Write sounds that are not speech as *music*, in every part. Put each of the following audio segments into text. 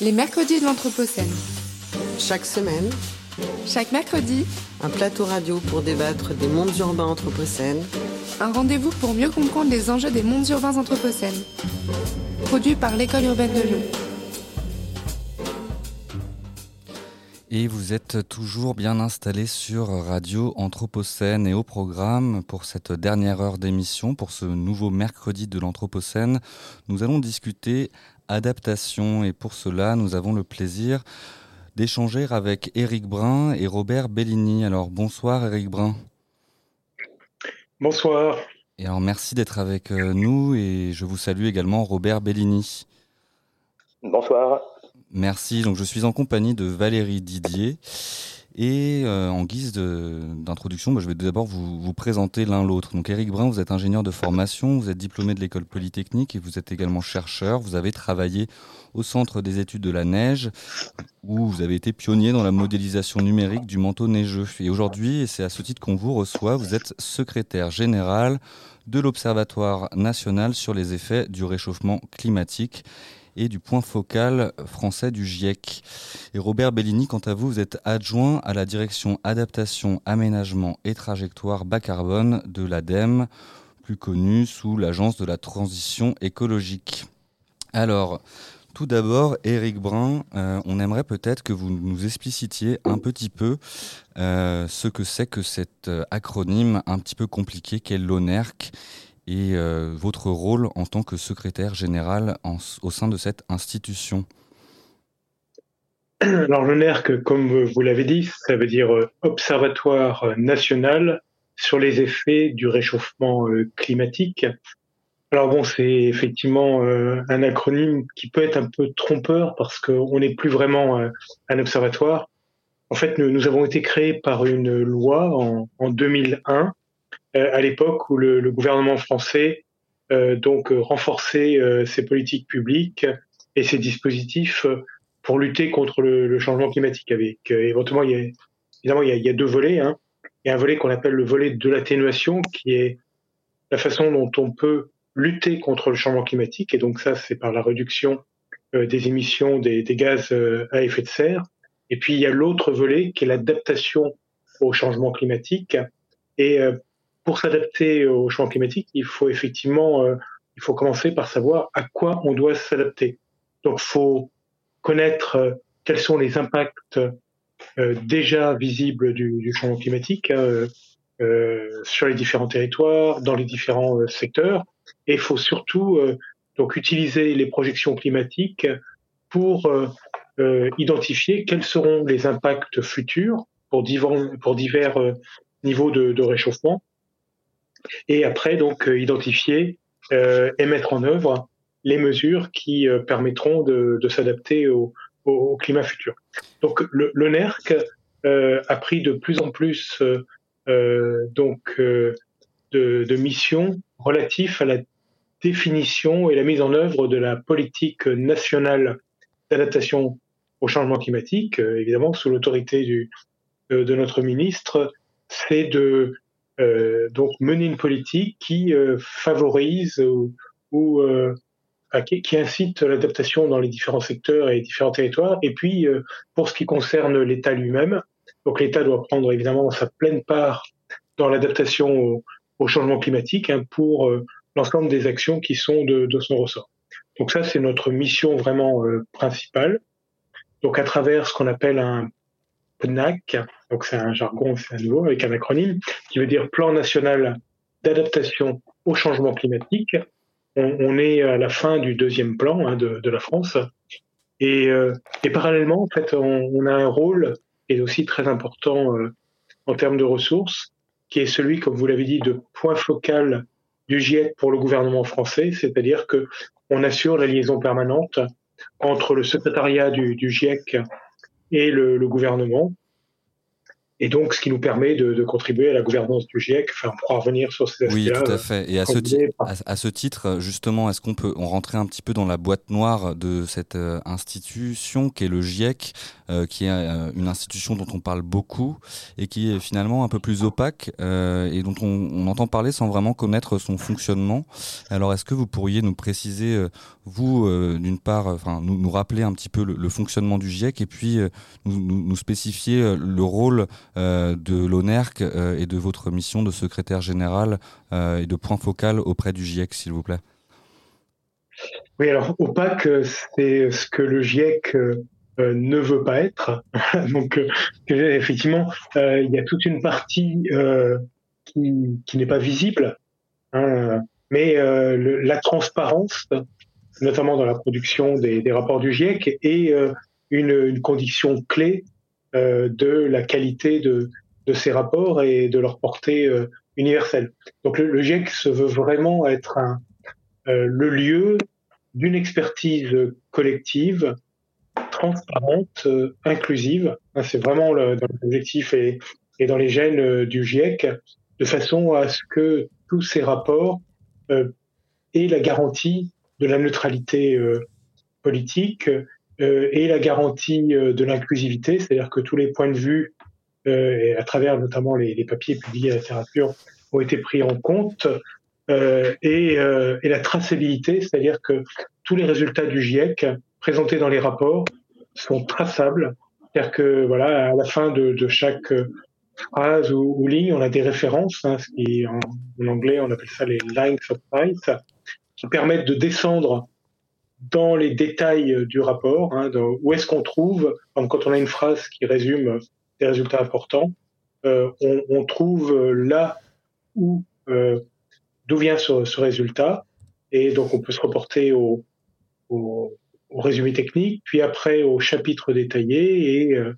Les mercredis de l'Anthropocène. Chaque semaine, Chaque mercredi, un plateau radio pour débattre des mondes urbains anthropocènes, un rendez-vous pour mieux comprendre les enjeux des mondes urbains anthropocènes. Produit par l'École urbaine de Lyon. Et vous êtes toujours bien installé sur Radio Anthropocène et au programme pour cette dernière heure d'émission, pour ce nouveau mercredi de l'Anthropocène, nous allons discuter adaptation et pour cela nous avons le plaisir d'échanger avec Éric Brun et Robert Bellini. Alors bonsoir Éric Brun. Bonsoir. Et alors merci d'être avec euh, nous et je vous salue également Robert Bellini. Bonsoir. Merci. Donc je suis en compagnie de Valérie Didier. Et euh, en guise d'introduction, bah, je vais d'abord vous, présenter l'un l'autre. Donc Éric Brun, vous êtes ingénieur de formation, vous êtes diplômé de l'école polytechnique et vous êtes également chercheur. Vous avez travaillé au Centre des études de la neige, où vous avez été pionnier dans la modélisation numérique du manteau neigeux. Et aujourd'hui, et c'est à ce titre qu'on vous reçoit, vous êtes secrétaire général de l'Observatoire national sur les effets du réchauffement climatique et du point focal français du GIEC. Et Robert Bellini, quant à vous, vous êtes adjoint à la direction adaptation, aménagement et trajectoire bas carbone de l'ADEME, plus connue sous l'agence de la transition écologique. Alors, tout d'abord, Éric Brun, euh, on aimerait peut-être que vous nous explicitiez un petit peu euh, ce que c'est que cet euh, acronyme un petit peu compliqué qu'est l'ONERC et euh, votre rôle en tant que secrétaire général au sein de cette institution. Alors le NERC, comme vous l'avez dit, ça veut dire euh, Observatoire national sur les effets du réchauffement euh, climatique. Alors bon, c'est effectivement euh, un acronyme qui peut être un peu trompeur parce qu'on n'est plus vraiment euh, un observatoire. En fait, nous, avons été créés par une loi en, en 2001, euh, à l'époque où le, le gouvernement français euh, donc euh, renforçait euh, ses politiques publiques et ses dispositifs euh, pour lutter contre le, le changement climatique. Avec euh, éventuellement, il y a, évidemment, il y a, il y a deux volets. Hein. Il y a un volet qu'on appelle le volet de l'atténuation, qui est la façon dont on peut lutter contre le changement climatique. Et donc ça, c'est par la réduction euh, des émissions des, des gaz euh, à effet de serre. Et puis il y a l'autre volet qui est l'adaptation au changement climatique. Et euh, pour s'adapter au changement climatique, il faut effectivement, euh, il faut commencer par savoir à quoi on doit s'adapter. Donc, faut connaître euh, quels sont les impacts euh, déjà visibles du, changement climatique hein, sur les différents territoires, dans les différents secteurs, et il faut surtout donc utiliser les projections climatiques pour identifier quels seront les impacts futurs pour divers, pour divers niveaux de réchauffement, et après donc euh, identifier euh, et mettre en œuvre les mesures qui euh, permettront de, s'adapter au, climat futur. Donc le, le a pris de plus en plus donc de, de missions relatives à la définition et la mise en œuvre de la politique nationale d'adaptation au changement climatique, évidemment sous l'autorité de, notre ministre, c'est de donc mener une politique qui euh, favorise ou, ou euh, qui, incite l'adaptation dans les différents secteurs et différents territoires. Et puis, euh, pour ce qui concerne l'État lui-même, donc l'État doit prendre évidemment sa pleine part dans l'adaptation au, au changement climatique hein, pour euh, l'ensemble des actions qui sont de, de son ressort. Donc ça, c'est notre mission vraiment euh, principale. Donc à travers ce qu'on appelle un PNAC, donc c'est un jargon, c'est à nouveau avec un acronyme, qui veut dire Plan national d'adaptation au changement climatique. On, on est à la fin du deuxième plan hein, de, de la France. Et, euh, et parallèlement, en fait, on, on a un rôle est aussi très important euh, en termes de ressources, qui est celui, comme vous l'avez dit, de point focal du GIEC pour le gouvernement français, c'est-à-dire que on assure la liaison permanente entre le secrétariat du, du GIEC et le, le gouvernement. Et donc, ce qui nous permet de, de, contribuer à la gouvernance du GIEC. Enfin, on pourra revenir sur ces aspects-là. Oui, tout à fait. Et à ce, à, ce, titre, justement, est-ce qu'on peut on rentrer un petit peu dans la boîte noire de cette euh, institution qui est le GIEC, euh, qui est euh, une institution dont on parle beaucoup et qui est finalement un peu plus opaque euh, et dont on, on, entend parler sans vraiment connaître son fonctionnement. Alors, est-ce que vous pourriez nous préciser, vous, d'une part, enfin, nous, nous, rappeler un petit peu le, le fonctionnement du GIEC et puis nous, nous, spécifier le rôle euh, de l'ONERC euh, et de votre mission de secrétaire général euh, et de point focal auprès du GIEC, s'il vous plaît. Oui, alors opaque, c'est ce que le GIEC ne veut pas être. *laughs* Donc, effectivement, il y a toute une partie qui, n'est pas visible, hein. mais la transparence, notamment dans la production des, rapports du GIEC, est une, condition clé euh, de la qualité de, de, ces rapports et de leur portée euh, universelle. Donc le, GIEC se veut vraiment être un, euh, le lieu d'une expertise collective, transparente, inclusive. C'est vraiment l'objectif et, et, dans les gènes du GIEC, de façon à ce que tous ces rapports aient la garantie de la neutralité politique, euh, et la garantie euh, de l'inclusivité, c'est-à-dire que tous les points de vue, euh, et à travers notamment les, papiers publiés à la littérature, ont été pris en compte, et, et, la traçabilité, c'est-à-dire que tous les résultats du GIEC présentés dans les rapports sont traçables, c'est-à-dire que voilà, à la fin de, chaque phrase ou, ou, ligne, on a des références, hein, ce qui en, en, anglais on appelle ça les lines of sight, qui permettent de descendre dans les détails euh, du rapport, hein, où est-ce qu'on trouve, quand on a une phrase qui résume des résultats importants, euh, on, on, trouve euh, là où euh, d'où vient ce, ce, résultat, et donc on peut se reporter au, au, au, résumé technique, puis après au chapitre détaillé, et euh,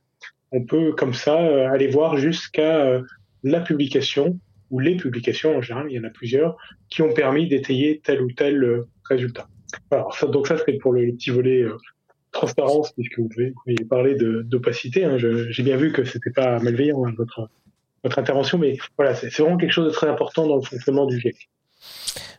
on peut comme ça aller voir jusqu'à la publication ou les publications en général, il y en a plusieurs, qui ont permis d'étayer tel ou tel résultat. Alors, ça, donc ça, c'est pour le, petit volet euh, transparence, puisque vous pouvez parler d'opacité. Hein. J'ai bien vu que c'était pas malveillant hein, votre, votre intervention, mais voilà, c'est vraiment quelque chose de très important dans le fonctionnement du GIEC.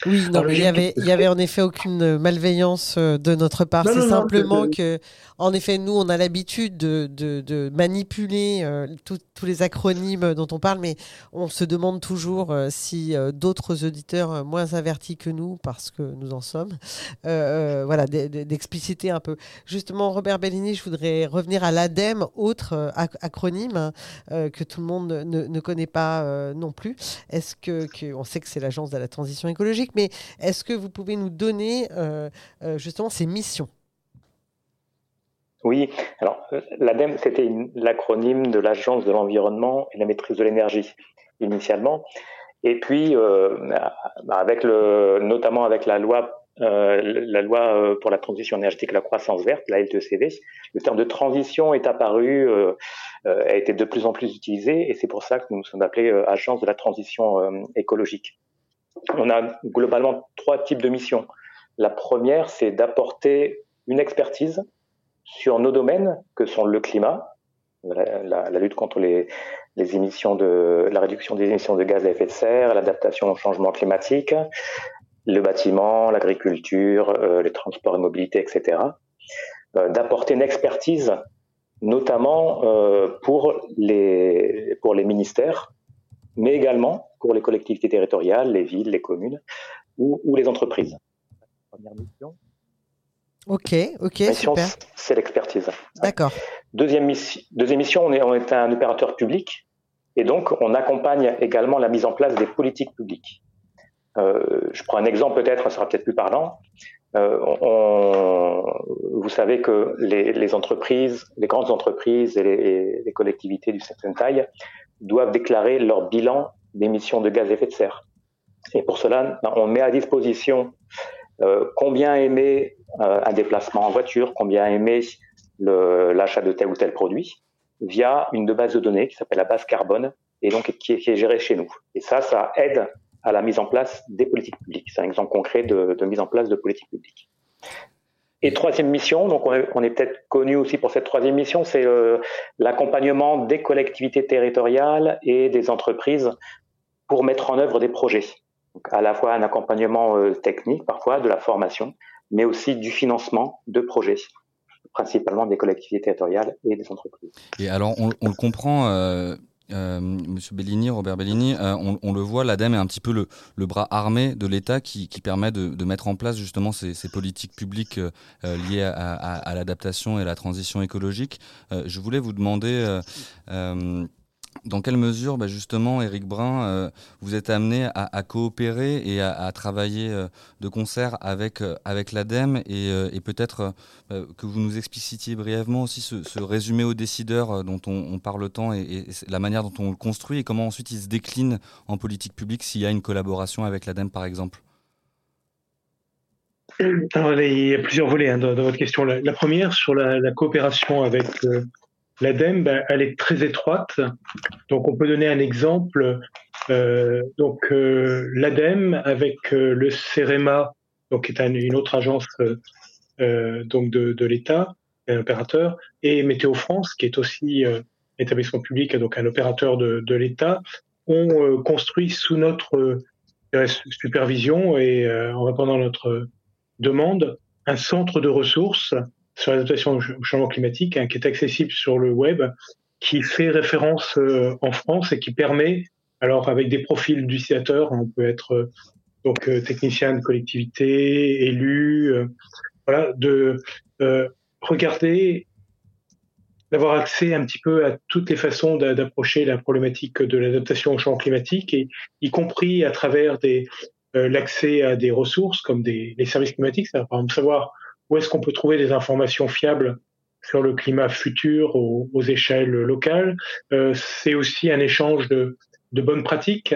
Oui, non, il y avait, il y avait en effet aucune malveillance euh, de notre part. C'est simplement que, en effet, nous, on a l'habitude de, de, de, manipuler euh, tous les acronymes dont on parle, mais on se demande toujours euh, si d'autres auditeurs moins avertis que nous, parce que nous en sommes, voilà, d'expliciter un peu. Justement, Robert Bellini, je voudrais revenir à l'ADEME, autre acronyme que tout le monde ne, ne connaît pas non plus. Est-ce que, que, on sait que c'est l'agence de la transition écologique, mais est-ce que vous pouvez nous donner euh, euh, justement ces missions? Oui, alors euh, l'ADEME, c'était l'acronyme de l'Agence de l'environnement et la maîtrise de l'énergie initialement. Et puis, bah, notamment avec la loi, la loi pour la transition énergétique et la croissance verte, la LTCV, le terme de transition est apparu, a été de plus en plus utilisé, et c'est pour ça que nous sommes appelés Agence de la transition écologique on a globalement trois types de missions. La première, c'est d'apporter une expertise sur nos domaines que sont le climat, la, lutte contre les, émissions la réduction des émissions de gaz à effet de serre, l'adaptation au changement climatique, le bâtiment, l'agriculture, euh, les transports et mobilité, etc. Euh, d'apporter une expertise, notamment euh, pour les ministères, mais également pour les collectivités territoriales, les villes, les communes ou, les entreprises. Première mission. Ok, ok, super. C'est l'expertise. D'accord. Deuxième, mission, deuxième mission, on est, on est un opérateur public et donc on accompagne également la mise en place des politiques publiques. Euh, je prends un exemple peut-être, ça sera peut-être plus parlant. Euh, on, vous savez que les, les, entreprises, les grandes entreprises et les, les collectivités d'une certaine taille doivent déclarer leur bilan d'émissions de gaz à effet de serre. Et pour cela, ben, on met à disposition euh, combien émet euh, un déplacement en voiture, combien émet l'achat de tel ou tel produit, via une base de données qui s'appelle la base carbone, et donc qui est, gérée chez nous. Et ça, ça aide à la mise en place des politiques publiques. C'est un exemple concret de mise en place de politiques publiques. Et troisième mission, donc on est, peut-être connu aussi pour cette troisième mission, c'est l'accompagnement des collectivités territoriales et des entreprises pour mettre en œuvre des projets. Donc à la fois un accompagnement euh, technique, parfois de la formation, mais aussi du financement de projets principalement des collectivités territoriales et des entreprises. Et alors, on, le comprend, euh, euh, Monsieur Bellini, Robert Bellini, euh, on, le voit, l'ADEME est un petit peu le, bras armé de l'État qui, permet de, mettre en place justement ces, politiques publiques euh, liées à, l'adaptation et à la transition écologique. je voulais vous demander dans quelle mesure, bah, justement, Éric Brun, euh, vous êtes amené à, coopérer et à, travailler euh, de concert avec, euh, l'ADEME et, peut-être que vous nous explicitiez brièvement aussi ce, résumé aux décideurs dont on, parle tant et, et, la manière dont on le construit et comment ensuite il se décline en politique publique s'il y a une collaboration avec l'ADEME, par exemple? Il y a plusieurs volets hein, dans, votre question. La, première, sur la coopération avec l'ADEME, ben, elle est très étroite. Donc, on peut donner un exemple. Euh, donc, euh, l'ADEME avec euh, le CEREMA, donc qui est une autre agence donc de, l'État, un opérateur, et Météo France, qui est aussi établissement public, donc un opérateur de, l'État, ont construit sous notre supervision et en répondant à notre demande un centre de ressources sur l'adaptation au changement climatique, hein, qui est accessible sur le web, qui fait référence euh, en France et qui permet, alors avec des profils d'utilisateurs, on peut être euh, donc euh, technicien de collectivité, élu, voilà, de regarder, d'avoir accès un petit peu à toutes les façons d'approcher la problématique de l'adaptation au changement climatique, et y compris à travers l'accès à des ressources comme des les services climatiques, ça, par exemple savoir où est-ce qu'on peut trouver des informations fiables sur le climat futur aux, échelles locales? Euh, c'est aussi un échange de, bonnes pratiques.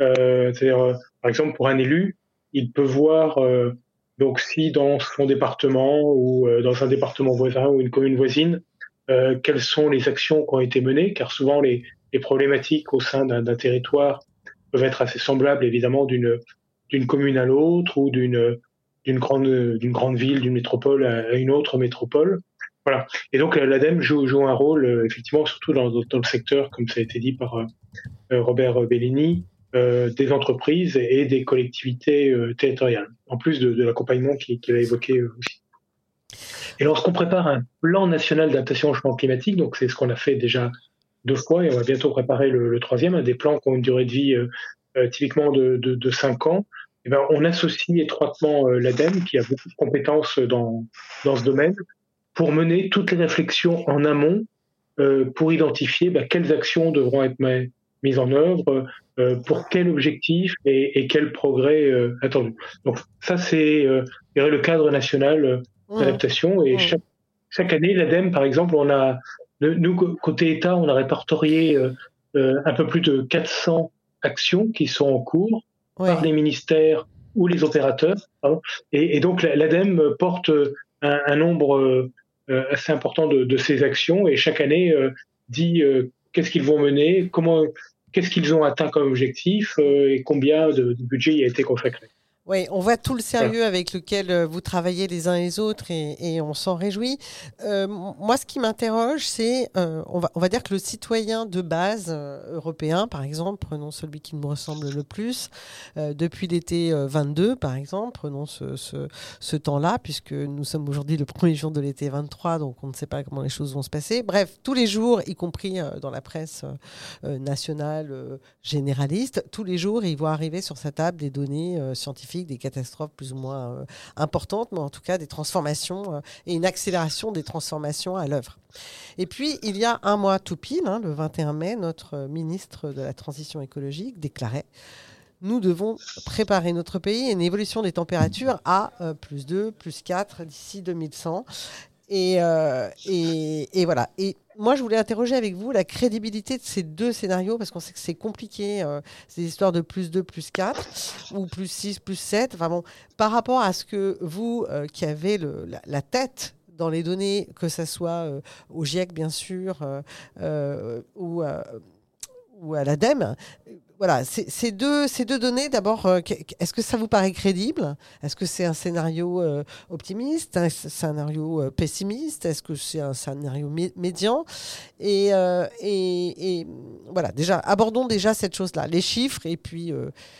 Euh, c'est-à-dire, euh, par exemple, pour un élu, il peut voir si dans son département ou dans un département voisin ou une commune voisine, quelles sont les actions qui ont été menées, car souvent les, problématiques au sein d'un territoire peuvent être assez semblables, évidemment, d'une commune à l'autre ou d'une d'une grande, ville, d'une métropole à une autre métropole. Voilà. Et donc l'ADEME joue, un rôle, euh, effectivement, surtout dans, dans, le secteur, comme ça a été dit par euh, euh, Robert Bellini, des entreprises et des collectivités territoriales, en plus de, l'accompagnement qu'il a évoqué aussi. Et lorsqu'on prépare un plan national d'adaptation au changement climatique, donc c'est ce qu'on a fait déjà deux fois, et on va bientôt préparer le, troisième, des plans qui ont une durée de vie typiquement de, de, de 5 ans, eh ben, on associe étroitement euh, l'ADEME, qui a beaucoup de compétences dans, dans ce domaine, pour mener toutes les réflexions en amont euh, pour identifier bah, quelles actions devront être mises en œuvre, euh, pour quel objectif et, et quel progrès attendu. Donc ça, c'est le cadre national d'adaptation. Et mmh. chaque, chaque, année, l'ADEME, par exemple, on a, nous, côté État, on a répertorié un peu plus de 400 actions qui sont en cours par les ministères ou les opérateurs. Et, et, donc l'ADEME porte un, nombre euh, assez important de, de, ces actions et chaque année euh, dit euh, qu'est-ce qu'ils vont mener, comment, qu'est-ce qu'ils ont atteint comme objectif et combien de, de budget y a été consacré. Oui, on voit tout le sérieux avec lequel euh, vous travaillez les uns et les autres et, on s'en réjouit. Euh, moi, ce qui m'interroge, c'est, euh, on, va, on va dire que le citoyen de base européen, par exemple, prenons celui qui nous ressemble le plus, depuis l'été 22, par exemple, prenons ce, ce, ce temps-là, puisque nous sommes aujourd'hui le premier jour de l'été 23, donc on ne sait pas comment les choses vont se passer. Bref, tous les jours, y compris dans la presse nationale généraliste, tous les jours, il voit arriver sur sa table des données scientifiques des catastrophes plus ou moins euh, importantes, mais en tout cas des transformations euh, et une accélération des transformations à l'œuvre. Et puis, il y a un mois tout pile, hein, le 21 mai, notre ministre de la Transition écologique déclarait nous devons préparer notre pays à une évolution des températures à euh, plus 2, plus 4 d'ici 2100. Et, et, et, voilà. Et moi, je voulais interroger avec vous la crédibilité de ces deux scénarios, parce qu'on sait que c'est compliqué, euh, ces histoires de plus 2, plus 4, ou plus 6, plus 7. Enfin bon, par rapport à ce que vous, euh, qui avez le, la, tête dans les données, que ce soit euh, au GIEC, bien sûr, ou, ou à l'ADEME, voilà, ces deux, données, d'abord, euh, est-ce que ça vous paraît crédible? Est-ce que c'est un scénario euh, optimiste, un scénario euh, pessimiste? Est-ce que c'est un scénario médian? Et, et, voilà, déjà, abordons déjà cette chose-là, les chiffres et puis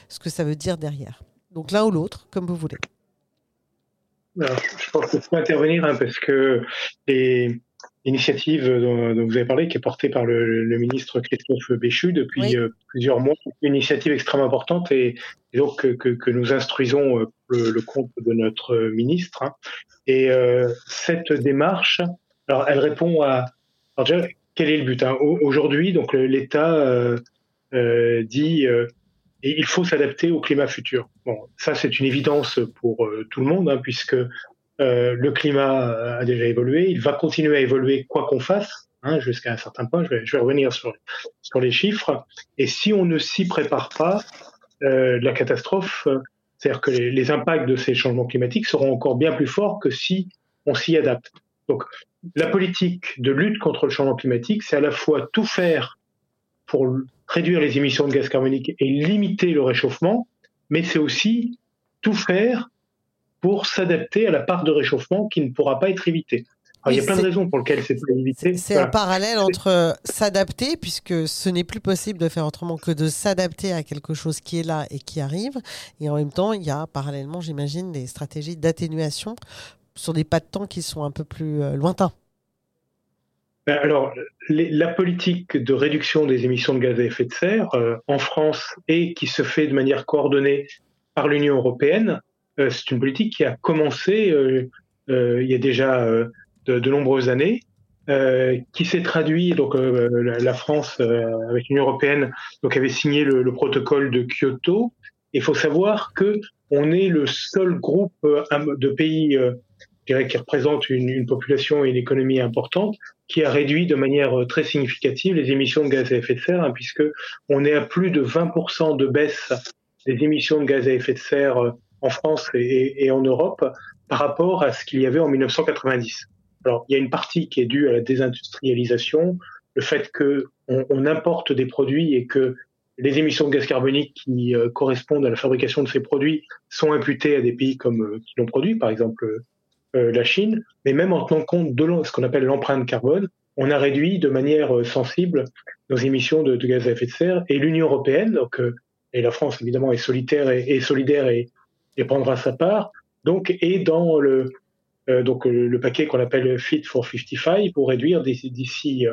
ce que ça veut dire derrière. Donc l'un ou l'autre, comme vous voulez. je pense qu'il faut intervenir hein, parce que les, initiative dont, vous avez parlé, qui est portée par le, ministre Christophe Béchu depuis euh, plusieurs mois. Une initiative extrêmement importante et, donc que, nous instruisons euh, le, compte de notre ministre. Hein. Et euh, cette démarche, alors elle répond à alors déjà, quel est le but hein? Aujourd'hui, donc l'État dit et il faut s'adapter au climat futur. Bon, ça c'est une évidence pour tout le monde, hein, puisque euh, le climat a déjà évolué, il va continuer à évoluer quoi qu'on fasse, hein, jusqu'à un certain point. Je vais, je vais revenir sur, sur, les chiffres. Et si on ne s'y prépare pas, euh, la catastrophe, c'est-à-dire que les, les, impacts de ces changements climatiques seront encore bien plus forts que si on s'y adapte. Donc, la politique de lutte contre le changement climatique, c'est à la fois tout faire pour réduire les émissions de gaz carbonique et limiter le réchauffement, mais c'est aussi tout faire pour s'adapter à la part de réchauffement qui ne pourra pas être évitée. il y a plein de raisons pour lesquelles c'est pas évité. C'est un parallèle entre s'adapter, puisque ce n'est plus possible de faire autrement que de s'adapter à quelque chose qui est là et qui arrive. Et en même temps, il y a parallèlement, j'imagine, des stratégies d'atténuation sur des pas de temps qui sont un peu plus euh, lointains. Ben, alors, la politique de réduction des émissions de gaz à effet de serre euh, en France et qui se fait de manière coordonnée par l'Union européenne, euh, c'est une politique qui a commencé euh, euh, il y a déjà de, nombreuses années, qui s'est traduit donc la, France avec l'Union européenne donc avait signé le, protocole de Kyoto. Il faut savoir que on est le seul groupe de pays qui représente une, une, population et une économie importante, qui a réduit de manière très significative les émissions de gaz à effet de serre, hein, puisque on est à plus de 20% de baisse des émissions de gaz à effet de serre en France et, en Europe par rapport à ce qu'il y avait en 1990. Alors, il y a une partie qui est due à la désindustrialisation, le fait que on, importe des produits et que les émissions de gaz carbonique qui euh, correspondent à la fabrication de ces produits sont imputées à des pays comme euh, qui l'ont produit, par exemple euh, la Chine. Mais même en tenant compte de ce qu'on appelle l'empreinte carbone, on a réduit de manière sensible nos émissions de, gaz à effet de serre. Et l'Union européenne, donc, et la France évidemment est solitaire et solidaire et, et prendra sa part. Donc, et dans le, euh, donc, le, paquet qu'on appelle Fit for 55 pour réduire d'ici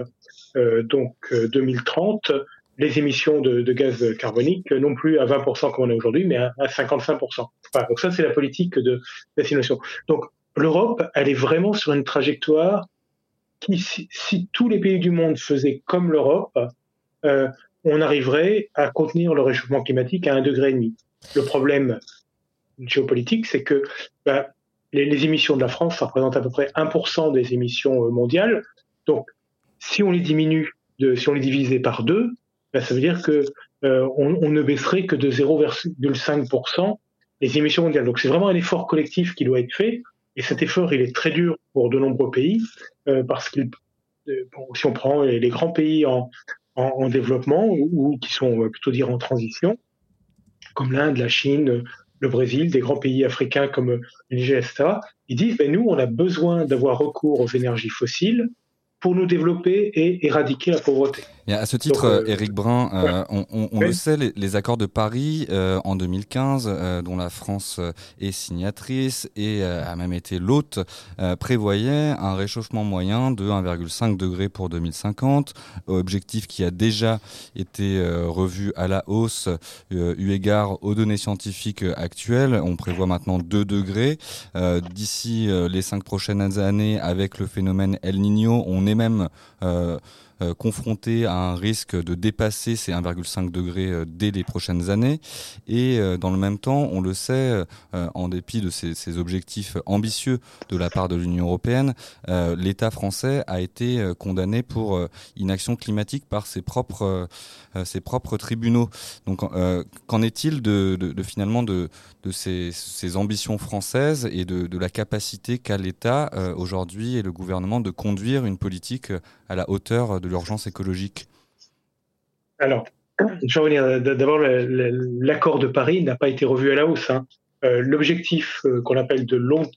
euh, donc 2030 les émissions de, gaz carbonique, non plus à 20% comme on est aujourd'hui, mais à, 55%. donc ça, c'est la politique de destination. Donc l'Europe, elle est vraiment sur une trajectoire qui, si, tous les pays du monde faisaient comme l'Europe, euh, on arriverait à contenir le réchauffement climatique à un degré et demi. Le problème, géopolitique, c'est que bah, les, émissions de la France, ça représente à peu près 1% des émissions euh, mondiales. Donc, si on les diminue, de, si on les divisait par deux, bah, ça veut dire que euh, on, ne baisserait que de 0,5% les émissions mondiales. Donc, c'est vraiment un effort collectif qui doit être fait. Et cet effort, il est très dur pour de nombreux pays, euh, parce que si on prend les, grands pays en, en, développement ou, qui sont plutôt dire en transition, comme l'Inde, la Chine, le Brésil, des grands pays africains comme le ils disent, ben, nous, on a besoin d'avoir recours aux énergies fossiles pour nous développer et éradiquer la pauvreté. À ce titre, euh, Éric Brun, euh, on, le sait, les, accords de Paris euh, en 2015, dont la France est signatrice et a même été l'hôte, prévoyaient un réchauffement moyen de 1,5 degré pour 2050, objectif qui a déjà été revu à la hausse eu égard aux données scientifiques actuelles. On prévoit maintenant 2 degrés. D'ici les cinq prochaines années, avec le phénomène El Niño, on est même euh, euh, confronté à un risque de dépasser ces 1,5 degrés euh, dès les prochaines années. Et dans le même temps, on le sait, en dépit de ces, objectifs ambitieux de la part de l'Union européenne, l'État français a été condamné pour inaction climatique par ses propres, tribunaux. Donc, qu'en est-il de, finalement de, ces, ambitions françaises et de, de la capacité qu'a l'État aujourd'hui et le gouvernement de conduire une politique à la hauteur de l'urgence écologique Alors, je vais revenir. D'abord, l'accord de Paris n'a pas été revu à la hausse. Hein. L'objectif qu'on appelle de long,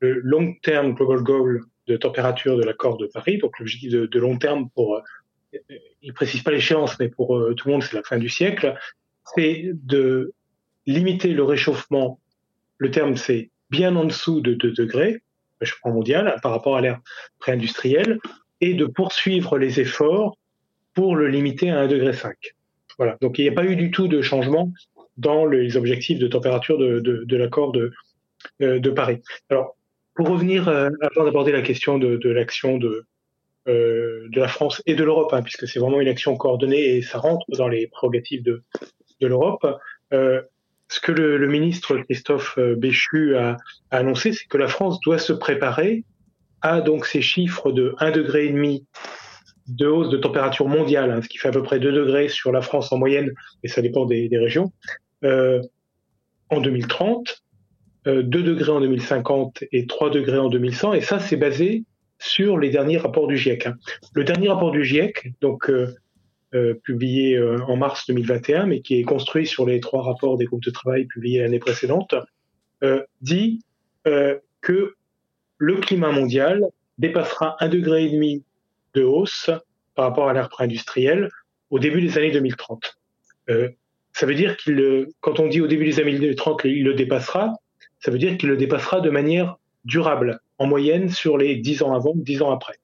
le long term global goal de température de l'accord de Paris, donc l'objectif de, long terme pour, il précise pas l'échéance, mais pour tout le monde, c'est la fin du siècle, c'est de limiter le réchauffement. Le terme, c'est bien en dessous de 2 degrés, réchauffement mondial, par rapport à l'ère pré-industrielle, et de poursuivre les efforts pour le limiter à 1,5 degré. Voilà. Donc il n'y a pas eu du tout de changement dans les objectifs de température de, l'accord de, euh, de Paris. Alors, pour revenir, euh, avant d'aborder la question de, l'action de, euh, de la France et de l'Europe, hein, puisque c'est vraiment une action coordonnée et ça rentre dans les prérogatives de, de l'Europe, euh, ce que le, ministre Christophe Béchu a annoncé, c'est que la France doit se préparer à donc ces chiffres de 1,5 degré de hausse de température mondiale, hein, ce qui fait à peu près 2 degrés sur la France en moyenne, et ça dépend des, régions, euh, en 2030, euh, 2 degrés en 2050 et 3 degrés en 2100, et ça c'est basé sur les derniers rapports du GIEC. Hein. Le dernier rapport du GIEC, donc euh, euh publié euh, en mars 2021, mais qui est construit sur les trois rapports des groupes de travail publiés l'année précédente, euh, dit que le climat mondial dépassera 1,5 degré de hausse par rapport à l'ère pré-industrielle au début des années 2030. Euh, ça veut dire qu'il, quand on dit au début des années 2030 il le dépassera, ça veut dire qu'il le dépassera de manière durable, en moyenne sur les 10 ans avant, 10 ans après.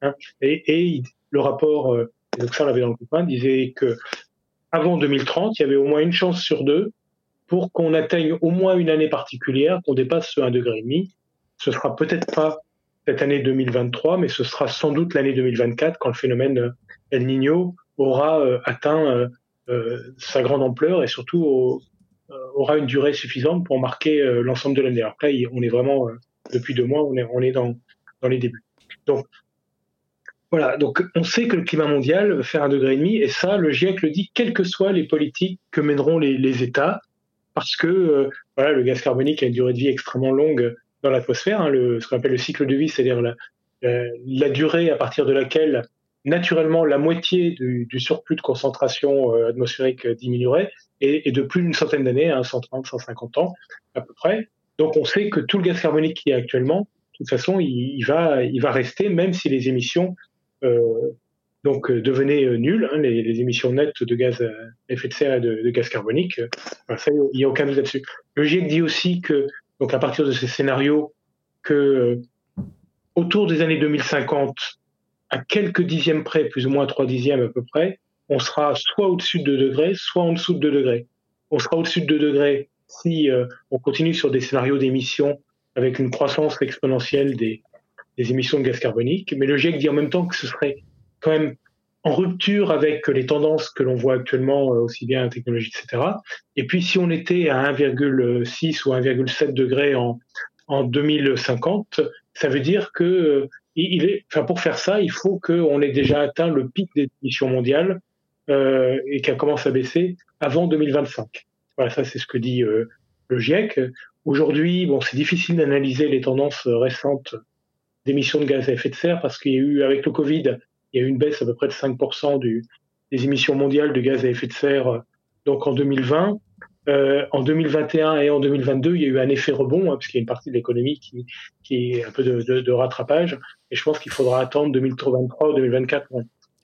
Hein et, le rapport, euh, donc ça l'avait dans le copain, disait que avant 2030, il y avait au moins une chance sur deux pour qu'on atteigne au moins une année particulière, qu'on dépasse ce 1,5 degré. Ce sera peut-être pas cette année 2023, mais ce sera sans doute l'année 2024 quand le phénomène euh, El Niño aura euh, atteint euh, sa grande ampleur et surtout aura une durée suffisante pour marquer l'ensemble de l'année. Après, on est vraiment depuis deux mois, on est, dans, les débuts. Donc voilà, donc on sait que le climat mondial va faire un degré et demi, et ça, le GIEC le dit, quelles que soient les politiques que mèneront les, les États, parce que voilà, le gaz carbonique a une durée de vie extrêmement longue dans l'atmosphère, hein, ce qu'on appelle le cycle de vie, c'est-à-dire la, durée à partir de laquelle naturellement la moitié du, surplus de concentration euh, atmosphérique diminuerait et, de plus d'une centaine d'années, hein, 130, 150 ans à peu près. Donc on sait que tout le gaz carbonique qui est actuellement, de toute façon, il, va, rester même si les émissions euh, donc devenaient euh, nulles, hein, les, émissions nettes de gaz à effet de serre et de, gaz carbonique. Euh, ça, il n'y a aucun doute là-dessus. Le GIEC dit aussi que donc à partir de ces scénarios, que euh, autour des années 2050, à quelques dixièmes près, plus ou moins trois dixièmes à peu près, on sera soit au-dessus de 2 degrés, soit en dessous de 2 degrés. On sera au-dessus de 2 degrés si euh, on continue sur des scénarios d'émissions avec une croissance exponentielle des, des émissions de gaz carbonique. Mais le GIEC dit en même temps que ce serait quand même en rupture avec les tendances que l'on voit actuellement, euh, aussi bien en technologie, etc. Et puis, si on était à 1,6 ou 1,7 degrés en, en 2050, ça veut dire que euh, il est, enfin, pour faire ça, il faut qu'on ait déjà atteint le pic des émissions mondiales euh, et qu'elle commence à baisser avant 2025. Voilà, ça c'est ce que dit euh, le GIEC. Aujourd'hui, bon, c'est difficile d'analyser les tendances récentes d'émissions de gaz à effet de serre parce qu'il y a eu, avec le Covid, il y a eu une baisse à peu près de 5% du, des émissions mondiales de gaz à effet de serre euh, donc en 2020. Euh, en 2021 et en 2022, il y a eu un effet rebond, hein, parce qu'il y a une partie de l'économie qui, est un peu de rattrapage. Et je pense qu'il faudra attendre 2023 ou 2024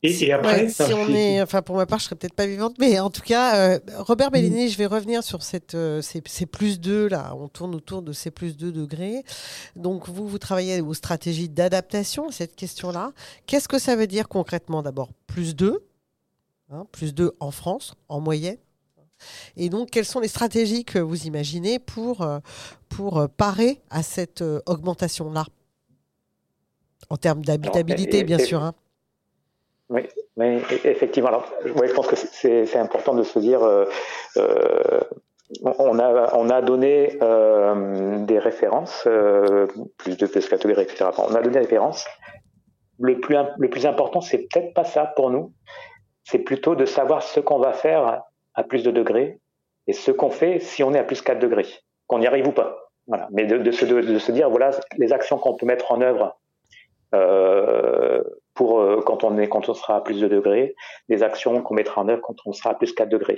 et, et, après, ouais, si on est, enfin pour ma part, je serais peut-être pas vivante, mais en tout cas, euh, Robert Bellini, mm. je vais revenir sur cette, euh, ces, ces, plus 2 là. On tourne autour de ces plus 2 degrés. Donc vous, vous travaillez aux stratégies d'adaptation cette question-là. Qu'est-ce que ça veut dire concrètement? D'abord, plus 2, hein, plus 2 en France, en moyenne. Et donc, quelles sont les stratégies que vous imaginez pour, euh, pour parer à cette augmentation-là? En termes d'habitabilité, bien sûr. Hein. Oui, mais effectivement. Alors, ouais, je pense que c'est important de se dire, euh, euh, on, a, on a donné euh, des références, plus de catégories, etc. On a donné des références. Le plus, le plus important, c'est peut-être pas ça pour nous. C'est plutôt de savoir ce qu'on va faire à plus de degrés et ce qu'on fait si on est à plus 4 degrés, qu'on y arrive ou pas. Voilà. Mais de, se, de, se dire, voilà, les actions qu'on peut mettre en œuvre pour euh, quand on, sera à plus de degrés, des actions qu'on mettra en œuvre quand on sera à plus 4 degrés.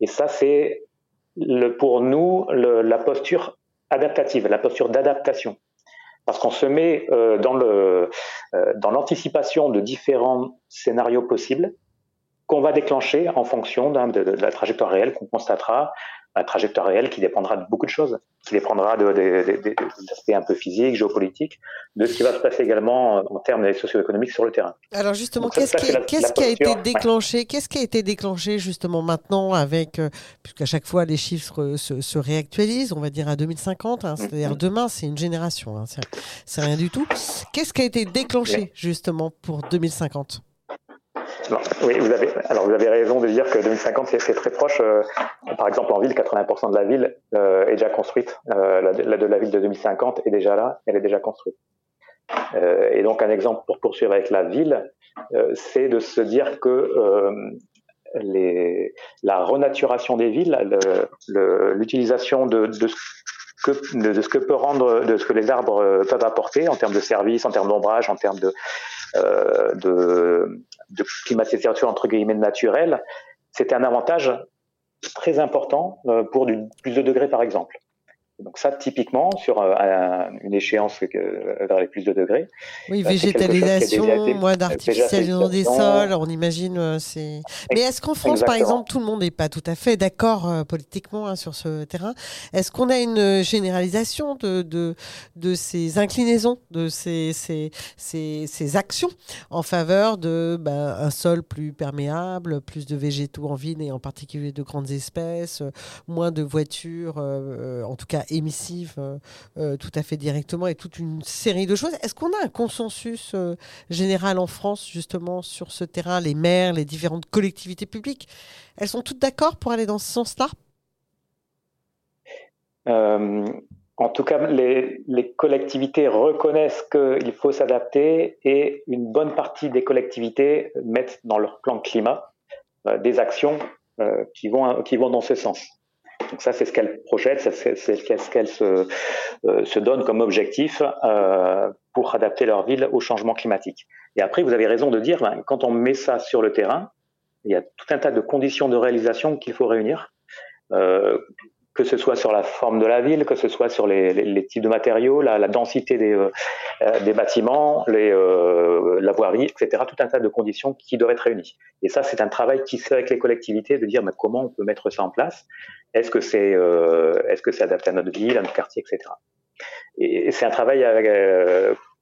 Et ça, c'est pour nous la posture adaptative, la posture d'adaptation. Parce qu'on se met euh, euh, dans l'anticipation de différents scénarios possibles qu'on va déclencher en fonction de, la trajectoire réelle qu'on constatera la trajectoire réelle qui dépendra de beaucoup de choses, qui dépendra de, d'aspects un peu physiques, géopolitiques, de ce qui va se passer également en termes socio-économiques sur le terrain. Alors justement, qu'est-ce, qui, a été déclenché Qu'est-ce qui a été déclenché justement maintenant avec, euh, puisqu'à chaque fois les chiffres se, se, réactualisent, on va dire à 2050, hein, c'est-à-dire mm-hmm. demain, c'est une génération, hein, c'est rien du tout. Qu'est-ce qui a été déclenché justement pour 2050 oui, vous avez, raison de dire que 2050 c'est très proche. Euh, par exemple, en ville, 80% de la ville euh, est déjà construite. Euh, la, ville de 2050 est déjà là, elle est déjà construite. et donc un exemple pour poursuivre avec la ville, c'est de se dire que la renaturation des villes, l'utilisation de, ce que les arbres peuvent apporter en termes de services, en termes d'ombrage, en termes de, de climatisation entre guillemets naturelle, c'était un avantage très important euh, pour du plus de degrés par exemple. Donc ça, typiquement, sur euh, une échéance vers les plus de degrés. Oui, végétalisation, moins d'artificialisation des sols, on imagine. Euh, c'est. Mais est-ce qu'en France, par exemple, tout le monde n'est pas tout à fait d'accord euh, politiquement hein, sur ce terrain? Est-ce qu'on a une généralisation de, de, de ces inclinaisons, de ces, ces, ces, ces actions en faveur de ben, un sol plus perméable, plus de végétaux en ville et en particulier de grandes espèces, moins de voitures, en tout cas émissive euh, euh, tout à fait directement et toute une série de choses. Est-ce qu'on a un consensus euh, général en France justement sur ce terrain Les maires, les différentes collectivités publiques, elles sont toutes d'accord pour aller dans ce sens-là? En tout cas, les, collectivités reconnaissent qu'il faut s'adapter et une bonne partie des collectivités mettent dans leur plan climat des actions qui vont dans ce sens. Donc ça, c'est ce qu'elle projette, c'est ce qu'elle se, euh, se donne comme objectif euh, pour adapter leur ville au changement climatique. Et après, vous avez raison de dire, ben, quand on met ça sur le terrain, il y a tout un tas de conditions de réalisation qu'il faut réunir. Euh, que ce soit sur la forme de la ville, que ce soit sur les, types de matériaux, la, densité des, euh, euh des bâtiments, les, euh, la voirie, etc. Tout un tas de conditions qui doivent être réunies. Et ça, c'est un travail qui se fait avec les collectivités de dire mais comment on peut mettre ça en place? Est-ce que c'est euh, est-ce que c'est adapté à notre ville, à notre quartier, etc. Et, c'est un travail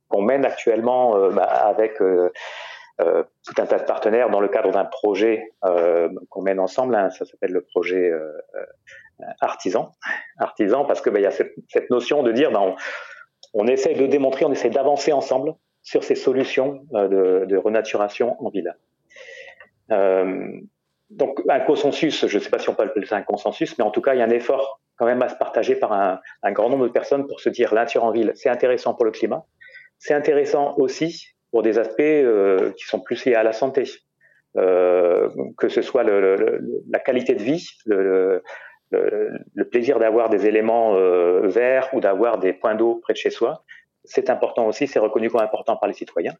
qu'on mène actuellement bah, avec tout un tas de partenaires dans le cadre d'un projet qu'on mène ensemble. Hein, ça s'appelle le projet artisan. Artisan parce que ben, y a cette, notion de dire ben, on, essaie de démontrer, on essaie d'avancer ensemble sur ces solutions de, de, renaturation en ville. donc un consensus, je ne sais pas si on peut appeler ça un consensus, mais en tout cas il y a un effort quand même à se partager par un, grand nombre de personnes pour se dire la nature en ville, c'est intéressant pour le climat, c'est intéressant aussi pour des aspects euh, qui sont plus liés à la santé, euh, que ce soit la qualité de vie, le plaisir d'avoir des éléments euh, verts ou d'avoir des points d'eau près de chez soi. C'est important aussi, c'est reconnu comme important par les citoyens.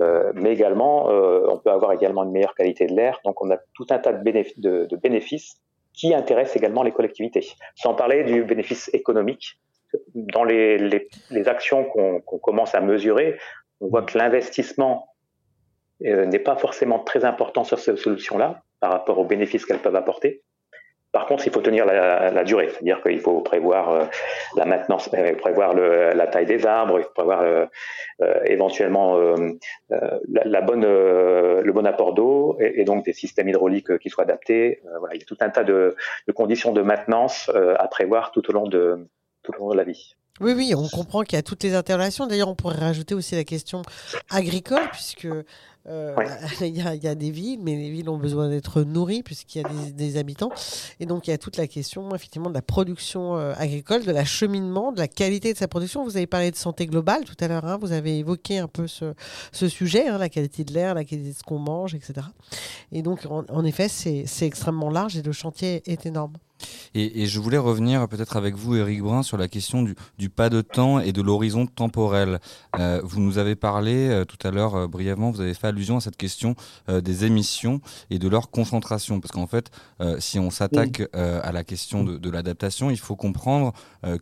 Euh, mais également, euh, on peut avoir également une meilleure qualité de l'air. Donc, on a tout un tas de, bénéfices, qui intéressent également les collectivités. Sans parler du bénéfice économique. Dans les, actions qu'on qu commence à mesurer, on voit que l'investissement n'est pas forcément très important sur ces solutions-là par rapport aux bénéfices qu'elles peuvent apporter. Par contre, il faut tenir la, durée, c'est-à-dire qu'il faut prévoir euh, la maintenance, euh, prévoir la taille des arbres, il faut prévoir euh, éventuellement le bon apport d'eau et, donc des systèmes hydrauliques qui soient adaptés. voilà, il y a tout un tas de, de conditions de maintenance à prévoir tout au long de tout au long de la vie. Oui, oui, on comprend qu'il y a toutes les interrelations. D'ailleurs, on pourrait rajouter aussi la question agricole, puisque euh, *laughs* il, y a, des villes, mais les villes ont besoin d'être nourries, puisqu'il y a des, habitants. Et donc, il y a toute la question, effectivement, de la production euh, agricole, de l'acheminement, de la qualité de sa production. Vous avez parlé de santé globale tout à l'heure, hein. vous avez évoqué un peu ce, sujet, hein, la qualité de l'air, la qualité de ce qu'on mange, etc. Et donc, en, en effet, c'est extrêmement large et le chantier est énorme. Et, je voulais revenir peut-être avec vous, Éric Brun, sur la question du, pas de temps et de l'horizon temporel. Euh, vous nous avez parlé euh, tout à l'heure euh, brièvement, vous avez fait allusion à cette question des émissions et de leur concentration. Parce qu'en fait, si on s'attaque à la question de, l'adaptation, il faut comprendre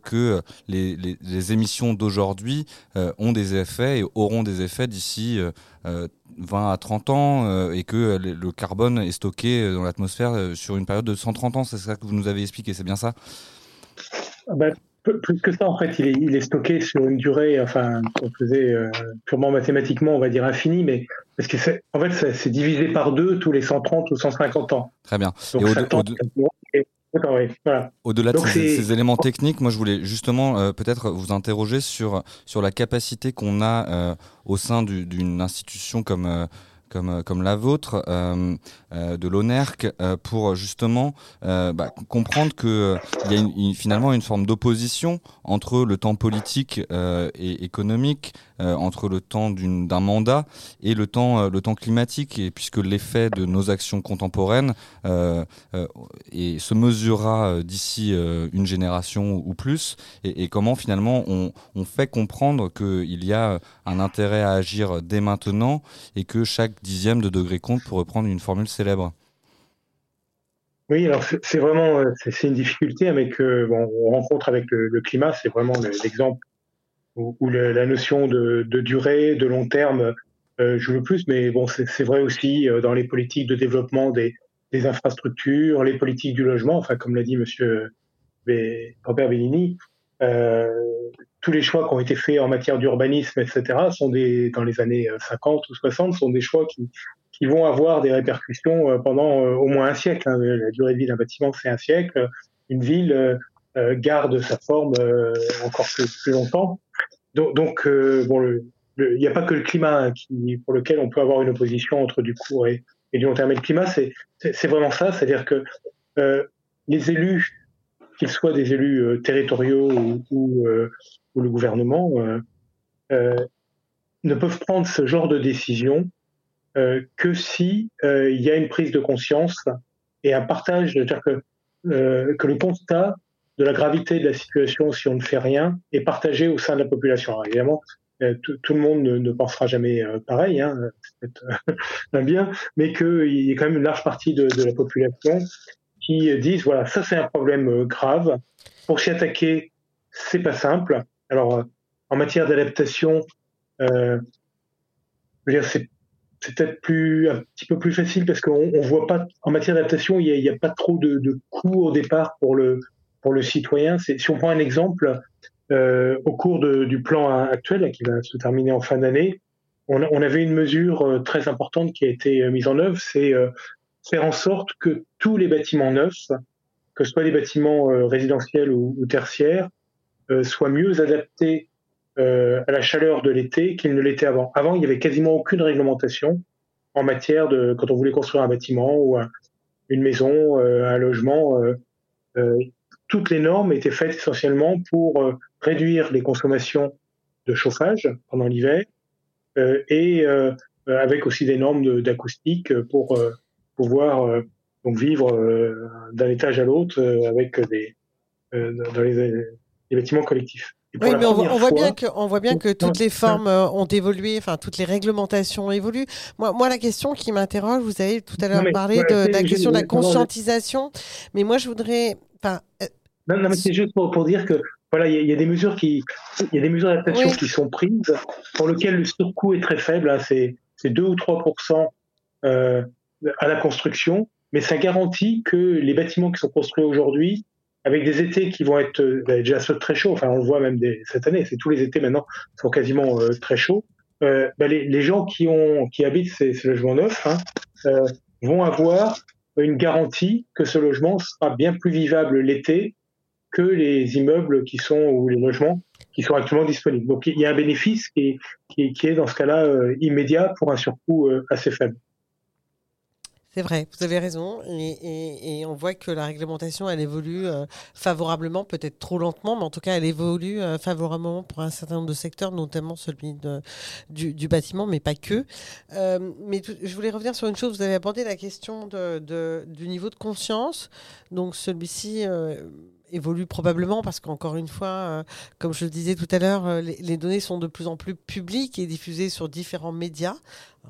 que les, les émissions d'aujourd'hui ont des effets et auront des effets d'ici 20 à 30 ans euh, et que le carbone est stocké euh, dans l'atmosphère euh, sur une période de 130 ans. C'est ça que vous nous avez expliqué, c'est bien ça? Ah ben, Plus que ça, en fait, il est, il est, stocké sur une durée, enfin, on faisait purement mathématiquement, on va dire infinie, mais parce que en fait, c'est divisé par deux tous les 130 ou 150 ans. Très bien. Au-delà de ces, éléments techniques, moi je voulais justement euh, peut-être vous interroger sur, sur la capacité qu'on a euh, au sein d'une institution comme, euh, comme, comme la vôtre, de l'ONERC, pour justement bah, comprendre qu'il y a finalement une forme d'opposition entre le temps politique et économique, euh, entre le temps d'un mandat et le temps, euh, le climatique, puisque l'effet de nos actions contemporaines euh, se mesurera d'ici une génération ou plus, et, comment finalement on, on fait comprendre qu'il y a un intérêt à agir dès maintenant et que chaque dixième de degré compte pour reprendre une formule Oui, alors c'est vraiment c'est une difficulté avec bon, on rencontre avec le, climat, c'est vraiment l'exemple où, la, notion de, durée, de long terme euh, joue le plus. Mais bon, c'est vrai aussi euh, dans les politiques de développement des, infrastructures, les politiques du logement. Enfin, comme l'a dit Monsieur Robert Bellini, euh, tous les choix qui ont été faits en matière d'urbanisme, etc., sont des dans les années 50 ou 60, sont des choix qui qui vont avoir des répercussions pendant au moins un siècle. Hein. La durée de vie d'un bâtiment, c'est un siècle. Une ville garde sa forme encore plus, longtemps. Donc, euh, bon, il n'y a pas que le climat hein, pour lequel on peut avoir une opposition entre du court et, du long terme. Et le climat, c'est vraiment ça, c'est-à-dire que euh, les élus, qu'ils soient des élus euh, territoriaux euh, ou, le gouvernement, ne peuvent prendre ce genre de décision que si il y a une prise de conscience et un partage, c'est-à-dire que, que le constat de la gravité de la situation si on ne fait rien est partagée au sein de la population. Alors, évidemment, euh, tout, le monde ne, pensera jamais euh, pareil, hein, c'est *laughs* un bien, mais qu'il y a quand même une large partie de, la population qui disent voilà, ça c'est un problème euh, grave. Pour s'y attaquer, c'est pas simple. Alors, en matière d'adaptation, euh, c'est c'est peut-être plus un petit peu plus facile parce qu'on on voit pas en matière d'adaptation il n'y a, a, pas trop de, de coûts au départ pour le pour le citoyen. Si on prend un exemple, euh, au cours de, du plan actuel, qui va se terminer en fin d'année, on, on avait une mesure euh, très importante qui a été euh, mise en œuvre, c'est euh, faire en sorte que tous les bâtiments neufs, que ce soit des bâtiments résidentiels ou, ou tertiaires, soient mieux adaptés à la chaleur de l'été qu'ils ne l'étaient avant. Avant, il n'y avait quasiment aucune réglementation en matière de quand on voulait construire un bâtiment ou une maison, un logement. Euh, toutes les normes étaient faites essentiellement pour euh, réduire les consommations de chauffage pendant l'hiver euh, et euh, avec aussi des normes d'acoustique pour pouvoir donc vivre d'un étage à l'autre avec des dans les, bâtiments collectifs. Oui, mais on voit, bien que, on voit bien que toutes les formes ont évolué, enfin toutes les réglementations évoluent. Moi, moi la question qui m'interroge, vous avez tout à l'heure parlé de, la question de la conscientisation, mais moi je voudrais, enfin, non, non mais c'est juste pour, pour, dire que voilà, il y, a des mesures qui, il y a des mesures d'adaptation qui sont prises pour lesquelles le surcoût est très faible. Hein, c'est c'est 2 ou 3% euh, à la construction, mais ça garantit que les bâtiments qui sont construits aujourd'hui, avec des étés qui vont être euh, bah, déjà très chauds, enfin on le voit même des, cette année, c'est tous les étés maintenant sont quasiment euh, très chauds. Euh, bah, les, les, gens qui ont qui habitent ces, ces logements neufs hein, euh, vont avoir une garantie que ce logement sera bien plus vivable l'été que les immeubles qui sont ou les logements qui sont actuellement disponibles. Donc il y a un bénéfice qui est, qui est, dans ce cas-là euh, immédiat pour un surcoût euh, assez faible. C'est vrai, vous avez raison. Et, on voit que la réglementation, elle évolue euh, favorablement, peut-être trop lentement, mais en tout cas, elle évolue euh, favorablement pour un certain nombre de secteurs, notamment celui du, bâtiment, mais pas que. Euh, mais je voulais revenir sur une chose. Vous avez abordé la question du niveau de conscience. Donc, celui-ci évolue probablement parce qu'encore une fois, comme je le disais tout à l'heure, les, données sont de plus en plus publiques et diffusées sur différents médias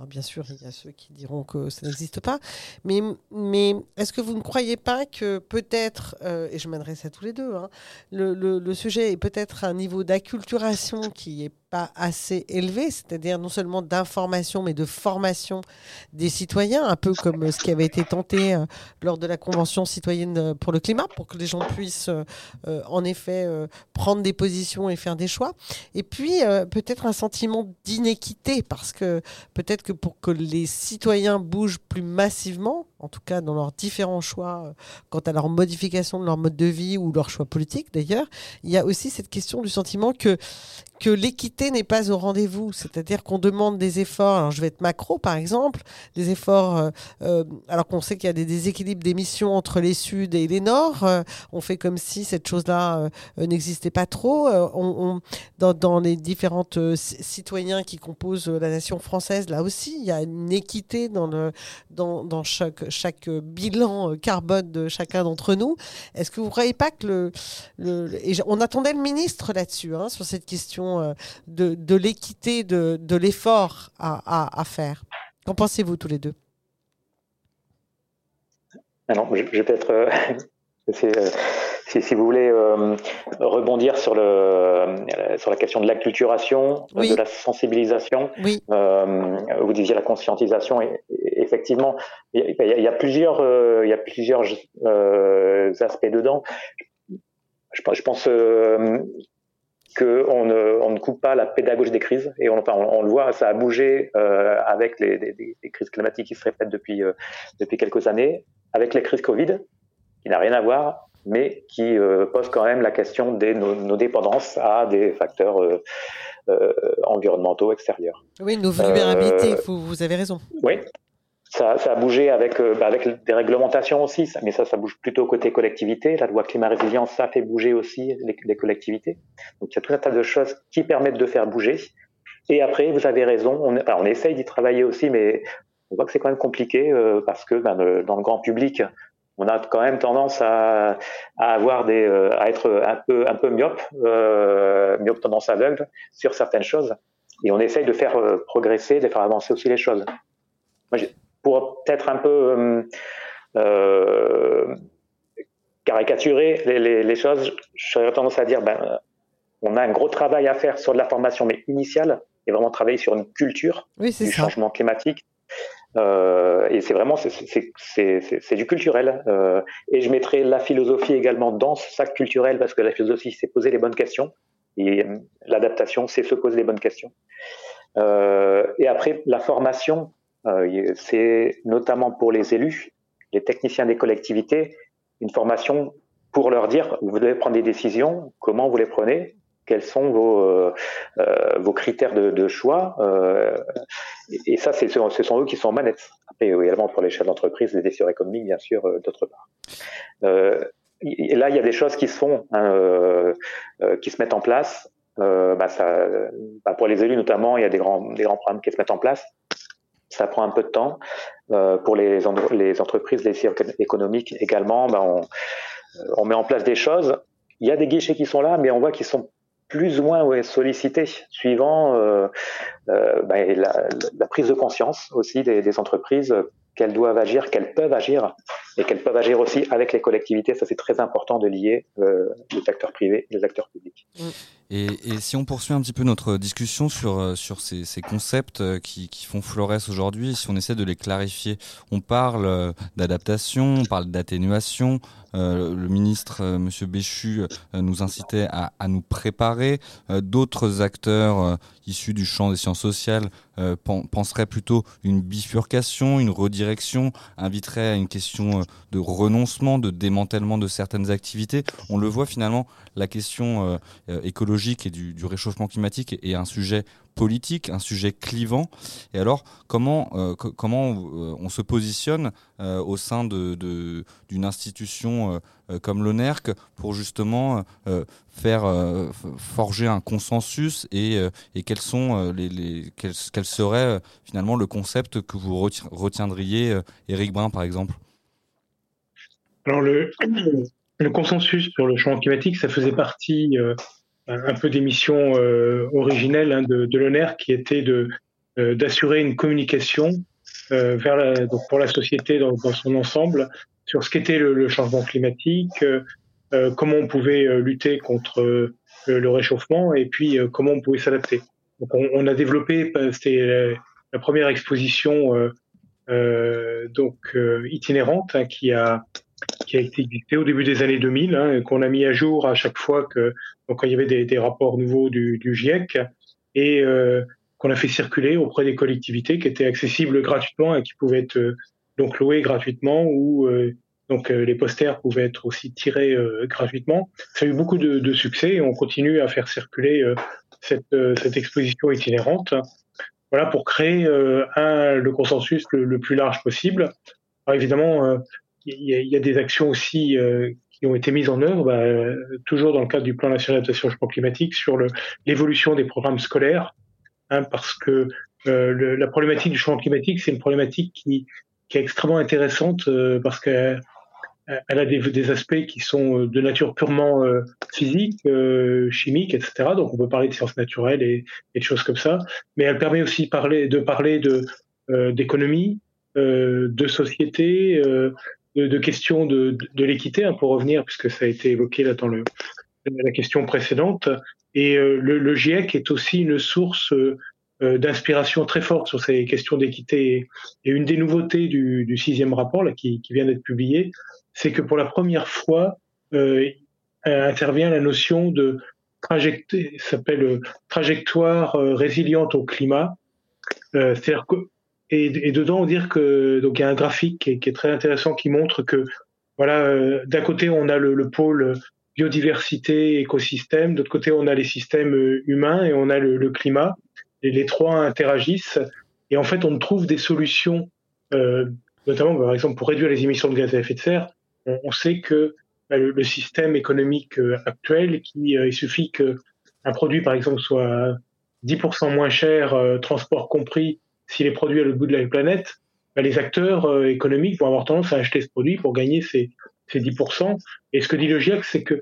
bien sûr, il y a ceux qui diront que ça n'existe pas, mais, mais est-ce que vous ne croyez pas que peut-être, euh, et je m'adresse à tous les deux, hein, le, le, sujet est peut-être un niveau d'acculturation qui est pas assez élevé, c'est-à-dire non seulement d'information, mais de formation des citoyens, un peu comme ce qui avait été tenté euh, lors de la Convention citoyenne euh, pour le climat, pour que les gens puissent en effet prendre des positions et faire des choix. Et puis peut-être un sentiment d'inéquité, parce que peut-être que pour que les citoyens bougent plus massivement, en tout cas dans leurs différents choix euh, quant à leur modification de leur mode de vie ou leur choix politique d'ailleurs, il y a aussi cette question du sentiment que, que l'équité n'est pas au rendez-vous. C'est-à-dire qu'on demande des efforts, alors je vais être macro par exemple, des efforts, euh, euh, alors qu'on sait qu'il y a des déséquilibres d'émissions entre les Suds et les Nords, on fait comme si cette chose-là n'existait pas trop. On, dans, dans, les différentes citoyens qui composent la nation française, là aussi, il y a une équité dans, le, dans, dans chaque, chaque bilan carbone de chacun d'entre nous. Est-ce que vous ne croyez pas que le, le et on attendait le ministre là-dessus, hein, sur cette question euh, de, de l'équité, de, de l'effort à, à, à faire? Qu'en pensez-vous tous les deux? Alors, je, vais peut-être euh, *laughs* si, vous voulez euh, rebondir sur, le, euh, sur la question de l'acculturation, de la sensibilisation, euh, vous disiez la conscientisation, et, effectivement, il y, a, plusieurs, il y a plusieurs aspects dedans. Je, je pense qu'on ne, on ne coupe pas la pédagogie des crises, et on, on, le voit, ça a bougé avec les, les, crises climatiques qui se répètent depuis, depuis quelques années, avec les crises Covid, qui n'a rien à voir, mais qui euh, pose quand même la question de nos, dépendances à des facteurs euh, euh, environnementaux extérieurs. Oui, nos vulnérabilités, vous, avez raison. Oui, ça, ça, a bougé avec, bah, avec des réglementations aussi, mais ça, ça bouge plutôt côté collectivité. La loi climat résilience, ça fait bouger aussi les, collectivités. Donc il y a tout un tas de choses qui permettent de faire bouger. Et après, vous avez raison, on, on essaye d'y travailler aussi, mais on voit que c'est quand même compliqué parce que bah, dans le grand public, on a quand même tendance à, avoir des, euh, à être un peu, un peu myope, euh, myope tendance aveugle sur certaines choses. Et on essaye de faire euh, progresser, de faire avancer aussi les choses. Pour peut-être un peu euh, caricaturer les, les, choses, j'aurais tendance à dire, ben, on a un gros travail à faire sur de la formation, mais initiale, et vraiment travailler sur une culture du changement climatique euh, et c'est vraiment c'est du culturel. Euh, et je mettrai la philosophie également dans ce sac culturel parce que la philosophie, c'est poser les bonnes questions et euh, l'adaptation, c'est se poser les bonnes questions. Euh, et après, la formation, euh, c'est notamment pour les élus, les techniciens des collectivités, une formation pour leur dire vous devez prendre des décisions, comment vous les prenez, quels sont vos, euh, euh, vos critères de, de choix. Euh, et, ça, c'est, ce sont eux qui sont en manette. Après, également pour les chefs d'entreprise, les décideurs économiques, bien sûr, d'autre part. et là, il y a des choses qui se font, hein, qui se mettent en place. Bah, ça, bah, pour les élus notamment, il y a des grands, des grands programmes qui se mettent en place. Ça prend un peu de temps. pour les, entreprises, les décideurs économiques également, bah, on, on met en place des choses. Il y a des guichets qui sont là, mais on voit qu'ils sont plus ou moins ouais, sollicité, suivant euh, euh, bah, la, la, prise de conscience aussi des, des entreprises qu'elles doivent agir, qu'elles peuvent agir, et qu'elles peuvent agir aussi avec les collectivités. Ça, c'est très important de lier euh, les acteurs privés et les acteurs publics. Mm. Et, et, si on poursuit un petit peu notre discussion sur, euh, sur ces, ces concepts qui, qui font florès aujourd'hui, si on essaie de les clarifier, on parle d'adaptation, on parle d'atténuation. Euh, le ministre, euh, Monsieur Béchu, nous incitait à, à nous préparer. D'autres acteurs issus du champ des sciences sociales penseraient plutôt une bifurcation, une redirection, inviteraient à une question de renoncement, de démantèlement de certaines activités. On le voit finalement, la question écologique et du réchauffement climatique est un sujet politique, un sujet clivant. Et alors, comment, comment on se positionne au sein d'une de, institution comme l'ONERC pour justement faire forger un consensus et, et quels sont les, quel serait finalement le concept que vous retiendriez, Éric Brun par exemple? Alors le, le consensus sur le changement climatique, ça faisait partie euh, un peu des missions euh, originelles hein, de, de l'ONER, qui était de euh, d'assurer une communication vers la, donc pour la société dans, dans, son ensemble sur ce qu'était le, le, changement climatique, comment on pouvait lutter contre le réchauffement et puis comment on pouvait s'adapter. Donc on, on, a développé, c'était la, la, première exposition donc itinérante hein, qui a qui a existé au début des années 2000, hein, qu'on a mis à jour à chaque fois que donc quand il y avait des, des rapports nouveaux du, du GIEC et euh, qu'on a fait circuler auprès des collectivités qui étaient accessibles gratuitement et qui pouvaient être euh, donc loués gratuitement ou euh, donc euh, les posters pouvaient être aussi tirés gratuitement. Ça a eu beaucoup de, de, succès et on continue à faire circuler cette, cette exposition itinérante. Voilà pour créer un, le consensus le, le, plus large possible. Alors évidemment, il y, y a des actions aussi euh, qui ont été mises en œuvre, bah, toujours dans le cadre du plan national d'adaptation au changement climatique, sur l'évolution des programmes scolaires, hein, parce que euh, le, la problématique du changement climatique, c'est une problématique qui, qui est extrêmement intéressante euh, parce qu'elle elle a des, des, aspects qui sont de nature purement euh, physique, euh, chimique, etc. Donc on peut parler de sciences naturelles et, et, de choses comme ça, mais elle permet aussi parler, de parler de d'économie, de société, de, de questions de, de, l'équité, hein, pour revenir, puisque ça a été évoqué là dans le, la question précédente. Et euh, le, le, GIEC est aussi une source euh, d'inspiration très forte sur ces questions d'équité. Et une des nouveautés du, du sixième rapport là, qui, qui vient d'être publié, c'est que pour la première fois euh, intervient la notion de trajectoire, s'appelle trajectoire résiliente au climat. C'est-à-dire et, et, dedans dire que donc il y a un graphique qui est, qui est très intéressant qui montre que voilà euh, d'un côté on a le, le, pôle biodiversité écosystème d'autre côté on a les systèmes euh, humains et on a le, le climat. Et les trois interagissent. Et en fait on trouve des solutions euh, notamment par exemple pour réduire les émissions de gaz à effet de serre on, on sait que bah, le, le, système économique euh, actuel qui il suffit que un produit par exemple soit 10% moins cher transport compris s'il est produit à l'autre bout de la planète, ben, les acteurs euh, économiques vont avoir tendance à acheter ce produit pour gagner ces, ces 10%. Et ce que dit le GIEC, c'est que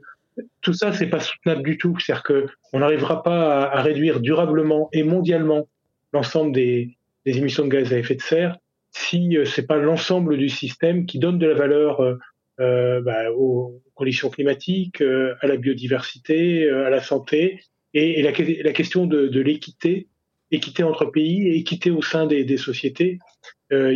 tout ça, c'est pas soutenable du tout. C'est-à-dire qu'on n'arrivera pas à, réduire durablement et mondialement l'ensemble des, émissions de gaz à effet de serre si euh, c'est pas l'ensemble du système qui donne de la valeur euh, euh bah, aux conditions climatiques, à la biodiversité, à la santé, et, la, question de l'équité équité entre pays et équité au sein des, des sociétés. Euh,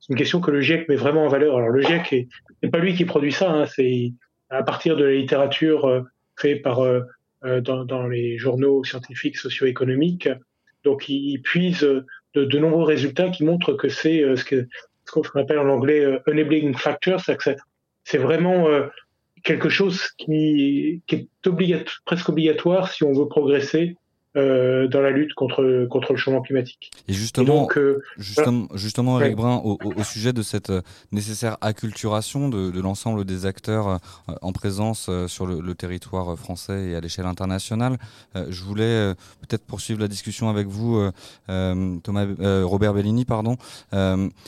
c'est une question que le GIEC met vraiment en valeur. Alors le GIEC, c'est pas lui qui produit ça, hein, c'est à partir de la littérature euh, faite par euh, euh, dans, dans, les journaux scientifiques socio-économiques. Donc il, il puise de, de, nombreux résultats qui montrent que c'est euh, ce que ce qu'on appelle en anglais euh, enabling factor, c'est vraiment quelque chose qui, qui est obligatoire, presque obligatoire si on veut progresser euh, dans la lutte contre contre le changement climatique. Et justement, Et donc, euh, justement, justement, Eric Brun, au, au, sujet de cette euh, nécessaire acculturation de, de l'ensemble des acteurs euh, en présence sur le, le, territoire français et à l'échelle internationale, je voulais peut-être poursuivre la discussion avec vous, Thomas Robert Bellini, pardon,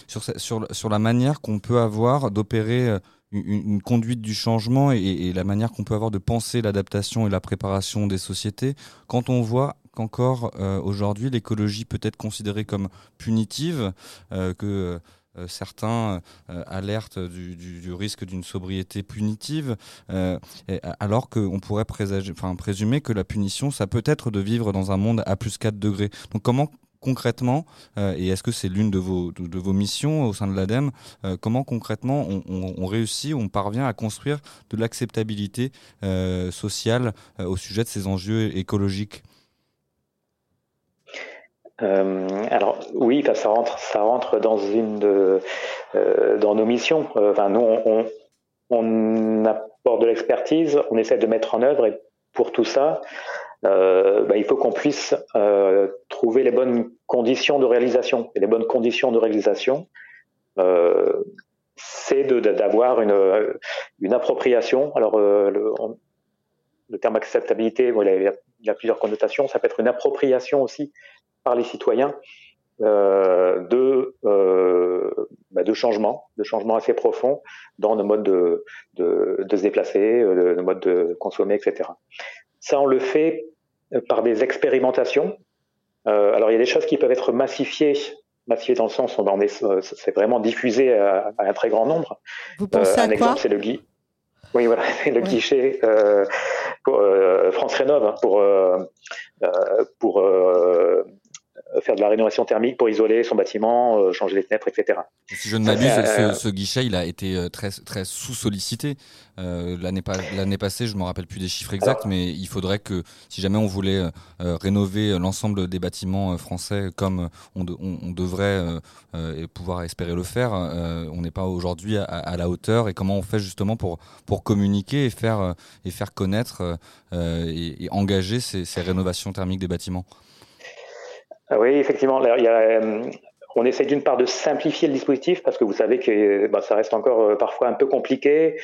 sur sur sur la manière qu'on peut avoir d'opérer une, conduite du changement et, et la manière qu'on peut avoir de penser l'adaptation et la préparation des sociétés quand on voit qu'encore euh, aujourd'hui l'écologie peut être considérée comme punitive, euh, que euh, certains alertent du, risque d'une sobriété punitive, euh, alors qu'on pourrait présager, présumer que la punition, ça peut être de vivre dans un monde à plus 4 degrés. Donc comment concrètement, euh, et est-ce que c'est l'une de vos, de, vos missions au sein de l'ADEME, euh, comment concrètement on, réussit, on parvient à construire de l'acceptabilité euh, sociale au sujet de ces enjeux écologiques? Alors oui, ça rentre, ça rentre dans une dans nos missions. Enfin, nous, on apporte de l'expertise, on essaie de mettre en œuvre, et pour tout ça, euh, bah, il faut qu'on puisse trouver les bonnes conditions de réalisation. Et les bonnes conditions de réalisation, c'est d'avoir une, appropriation. Alors, le, terme acceptabilité, il, a, plusieurs connotations. Ça peut être une appropriation aussi par les citoyens euh, de, euh, bah, de changements, de changements assez profonds dans nos modes de, de, se déplacer, euh, nos modes de consommer, etc. Ça, on le fait par des expérimentations. alors, il y a des choses qui peuvent être massifiées massifiées dans le sens où c'est vraiment diffusé à, un très grand nombre. Vous pensez un exemple, c'est le guide. Oui, voilà, *laughs* le guichet euh, pour, euh, France Rénov hein, pour euh, pour euh, faire de la rénovation thermique pour isoler son bâtiment, euh, changer les fenêtres, etc. Si je ne m'abuse, ce, ce, guichet, il a été euh, très, très sous-sollicité. Euh, L'année passée, je ne me rappelle plus des chiffres exacts, mais il faudrait que, si jamais on voulait rénover l'ensemble des bâtiments français comme on, on, devrait pouvoir espérer le faire, on n'est pas aujourd'hui à, à, la hauteur. Et comment on fait justement pour, pour communiquer et faire, et faire connaître et, et, engager ces, ces rénovations thermiques des bâtiments? Oui, effectivement. il y a, euh, on essaie d'une part de simplifier le dispositif parce que vous savez que bah, ça reste encore euh, parfois un peu compliqué.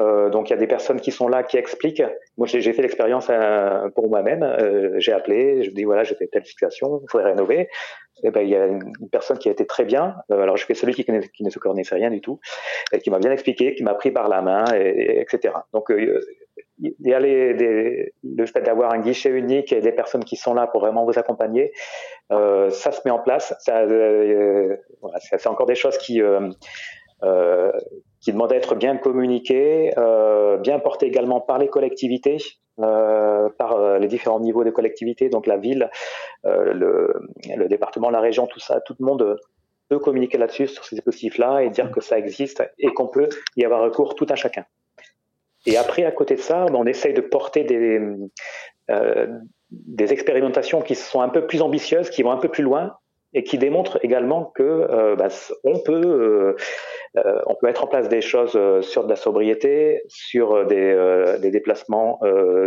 Euh, donc il y a des personnes qui sont là qui expliquent. Moi j'ai fait l'expérience euh, pour moi-même. Euh, j'ai appelé, je me dis voilà j'ai fait telle situation, il faudrait rénover. Et ben il y a une personne qui a été très bien. alors je fais celui qui, qui ne se connaissait rien du tout, et qui m'a bien expliqué, qui m'a pris par la main, et, etc. Donc il y a des, le fait d'avoir un guichet unique et des personnes qui sont là pour vraiment vous accompagner, euh, ça se met en place. Ça, euh, c'est encore des choses qui euh, qui demandent à être bien communiquées, bien portées également par les collectivités, par les différents niveaux de collectivités, donc la ville, le, le, département, la région, tout ça, tout le monde peut communiquer là-dessus sur ces dispositifs-là et dire que ça existe et qu'on peut y avoir recours tout à chacun. Et après, à côté de ça, ben, on essaye de porter des, euh, des expérimentations qui sont un peu plus ambitieuses, qui vont un peu plus loin et qui démontrent également que euh, ben, on peut euh, on peut mettre en place des choses sur de la sobriété, sur des, des déplacements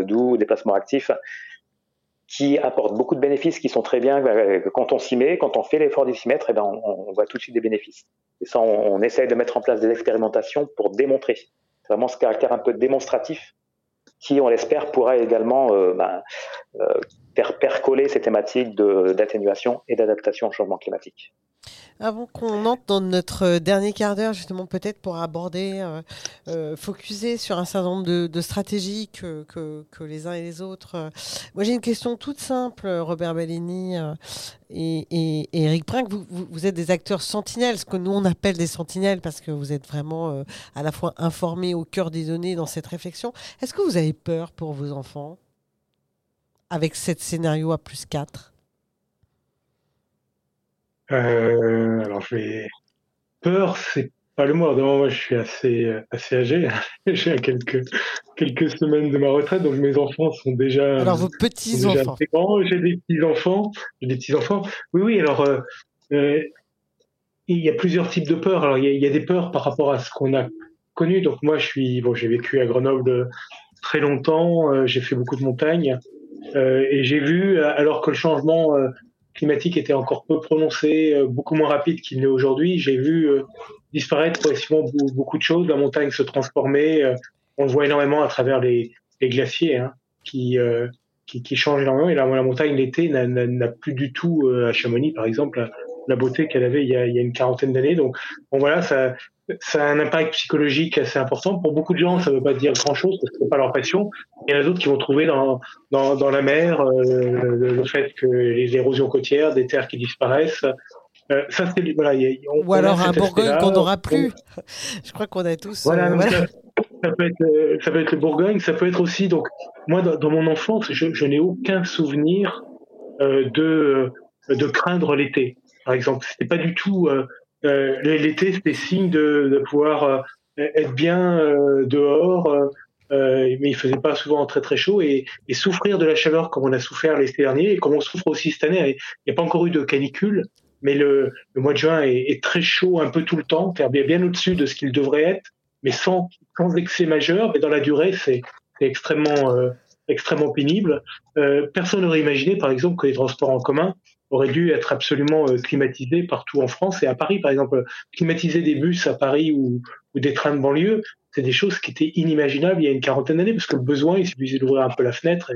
doux, déplacements actifs qui apportent beaucoup de bénéfices, qui sont très bien quand on s'y met, quand on fait l'effort d'y s'y mettre, et eh ben on, voit tout de suite des bénéfices. Et ça, on essaye de mettre en place des expérimentations pour démontrer vraiment ce caractère un peu démonstratif qui, on l'espère, pourra également euh, ben, euh, faire percoler ces thématiques d'atténuation et d'adaptation au changement climatique. Avant qu'on entre dans notre dernier quart d'heure, justement, peut-être pour aborder, euh, euh, focuser sur un certain nombre de, stratégies que, que, les uns et les autres. Euh, moi, j'ai une question toute simple, Robert Bellini et, Eric Brink. Vous, vous, êtes des acteurs sentinelles, ce que nous on appelle des sentinelles, parce que vous êtes vraiment à la fois informés au cœur des données dans cette réflexion. Est-ce que vous avez peur pour vos enfants? Avec ce scénario à plus 4 euh, alors, je vais. Peur, c'est pas le mot. moi, je suis assez, assez âgé. *laughs* J'ai quelques, quelques semaines de ma retraite, donc mes enfants sont déjà. Alors, vos petits-enfants. J'ai des petits-enfants. J'ai des petits-enfants. Oui, oui, alors. Euh, euh, il y a plusieurs types de peurs. Alors, il y a, il y a des peurs par rapport à ce qu'on a connu. Donc, moi, je suis. Bon, j'ai vécu à Grenoble très longtemps. Euh, j'ai fait beaucoup de montagnes. Euh, et j'ai vu, alors que le changement climatique était encore peu prononcé, euh, beaucoup moins rapide qu'il n'est aujourd'hui. J'ai vu euh, disparaître progressivement beaucoup de choses, la montagne se transformer. Euh, on le voit énormément à travers les, glaciers hein, qui, qui, qui, changent énormément. Et la, la montagne l'été n'a plus du tout, à Chamonix par exemple, la, beauté qu'elle avait il y, a, il y, a, une quarantaine d'années. Donc bon, voilà, ça, ça a un impact psychologique assez important. Pour beaucoup de gens, ça ne veut pas dire grand-chose parce que c'est pas leur passion. Il y en a d'autres qui vont trouver dans, dans, dans la mer euh, le, fait que les érosions côtières, des terres qui disparaissent. Euh, ça, c'est voilà. Ou alors un Bourgogne qu'on n'aura plus. *laughs* Je crois qu'on a tous. Voilà. Euh, ça, peut être, ça peut être le Bourgogne. Ça peut être aussi. Donc, moi, dans, mon enfance, je, je n'ai aucun souvenir de de craindre l'été. Par exemple, c'était pas du tout l'été, c'était signe de, de pouvoir euh, être bien euh, dehors, mais il faisait pas souvent très très chaud et, et, souffrir de la chaleur comme on a souffert l'été dernier et comme on souffre aussi cette année. Il n'y a pas encore eu de canicule, mais le, le mois de juin est, est, très chaud un peu tout le temps, bien, bien au-dessus de ce qu'il devrait être, mais sans, sans excès majeur. Mais dans la durée, c'est extrêmement, euh, extrêmement pénible. Euh, personne n'aurait imaginé, par exemple, que les transports en commun aurait dû être absolument climatisé partout en France et à Paris, par exemple, climatiser des bus à Paris ou, des trains de banlieue, c'est des choses qui étaient inimaginables il y a une quarantaine d'années parce que le besoin, il suffisait d'ouvrir un peu la fenêtre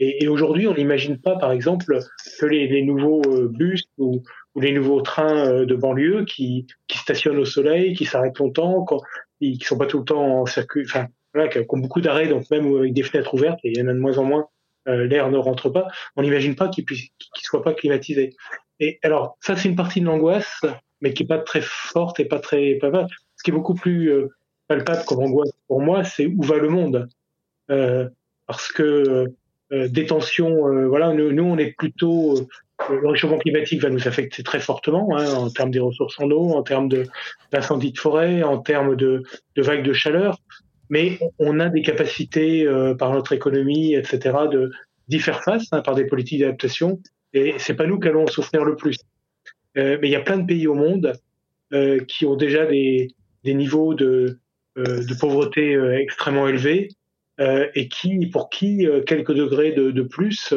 et, aujourd'hui, on n'imagine pas, par exemple, que les, nouveaux bus ou, les nouveaux trains de banlieue qui, qui stationnent au soleil, qui s'arrêtent longtemps, qui sont pas tout le temps en circuit, enfin voilà, qui ont beaucoup d'arrêts, donc même avec des fenêtres ouvertes, il y en a de moins en moins, euh, l'air ne rentre pas. On n'imagine pas qu'il puisse, qu'il soit pas climatisé. Et alors ça, c'est une partie de l'angoisse, mais qui est pas très forte et pas très Ce qui est beaucoup plus euh, palpable comme angoisse pour moi, c'est où va le monde, euh, parce que euh, des tensions, euh, voilà, nous, on est plutôt le réchauffement climatique va nous affecter très fortement hein, en termes des ressources en eau, en termes d'incendies de, forêt, en termes de, vagues de chaleur. Mais on a des capacités euh, par notre économie, etc., de d'y faire face hein, par des politiques d'adaptation. Et c'est pas nous qui allons souffrir le plus. Euh, mais il y a plein de pays au monde euh, qui ont déjà des, des niveaux de, euh, de pauvreté euh, extrêmement élevés et qui, pour qui quelques degrés de, de plus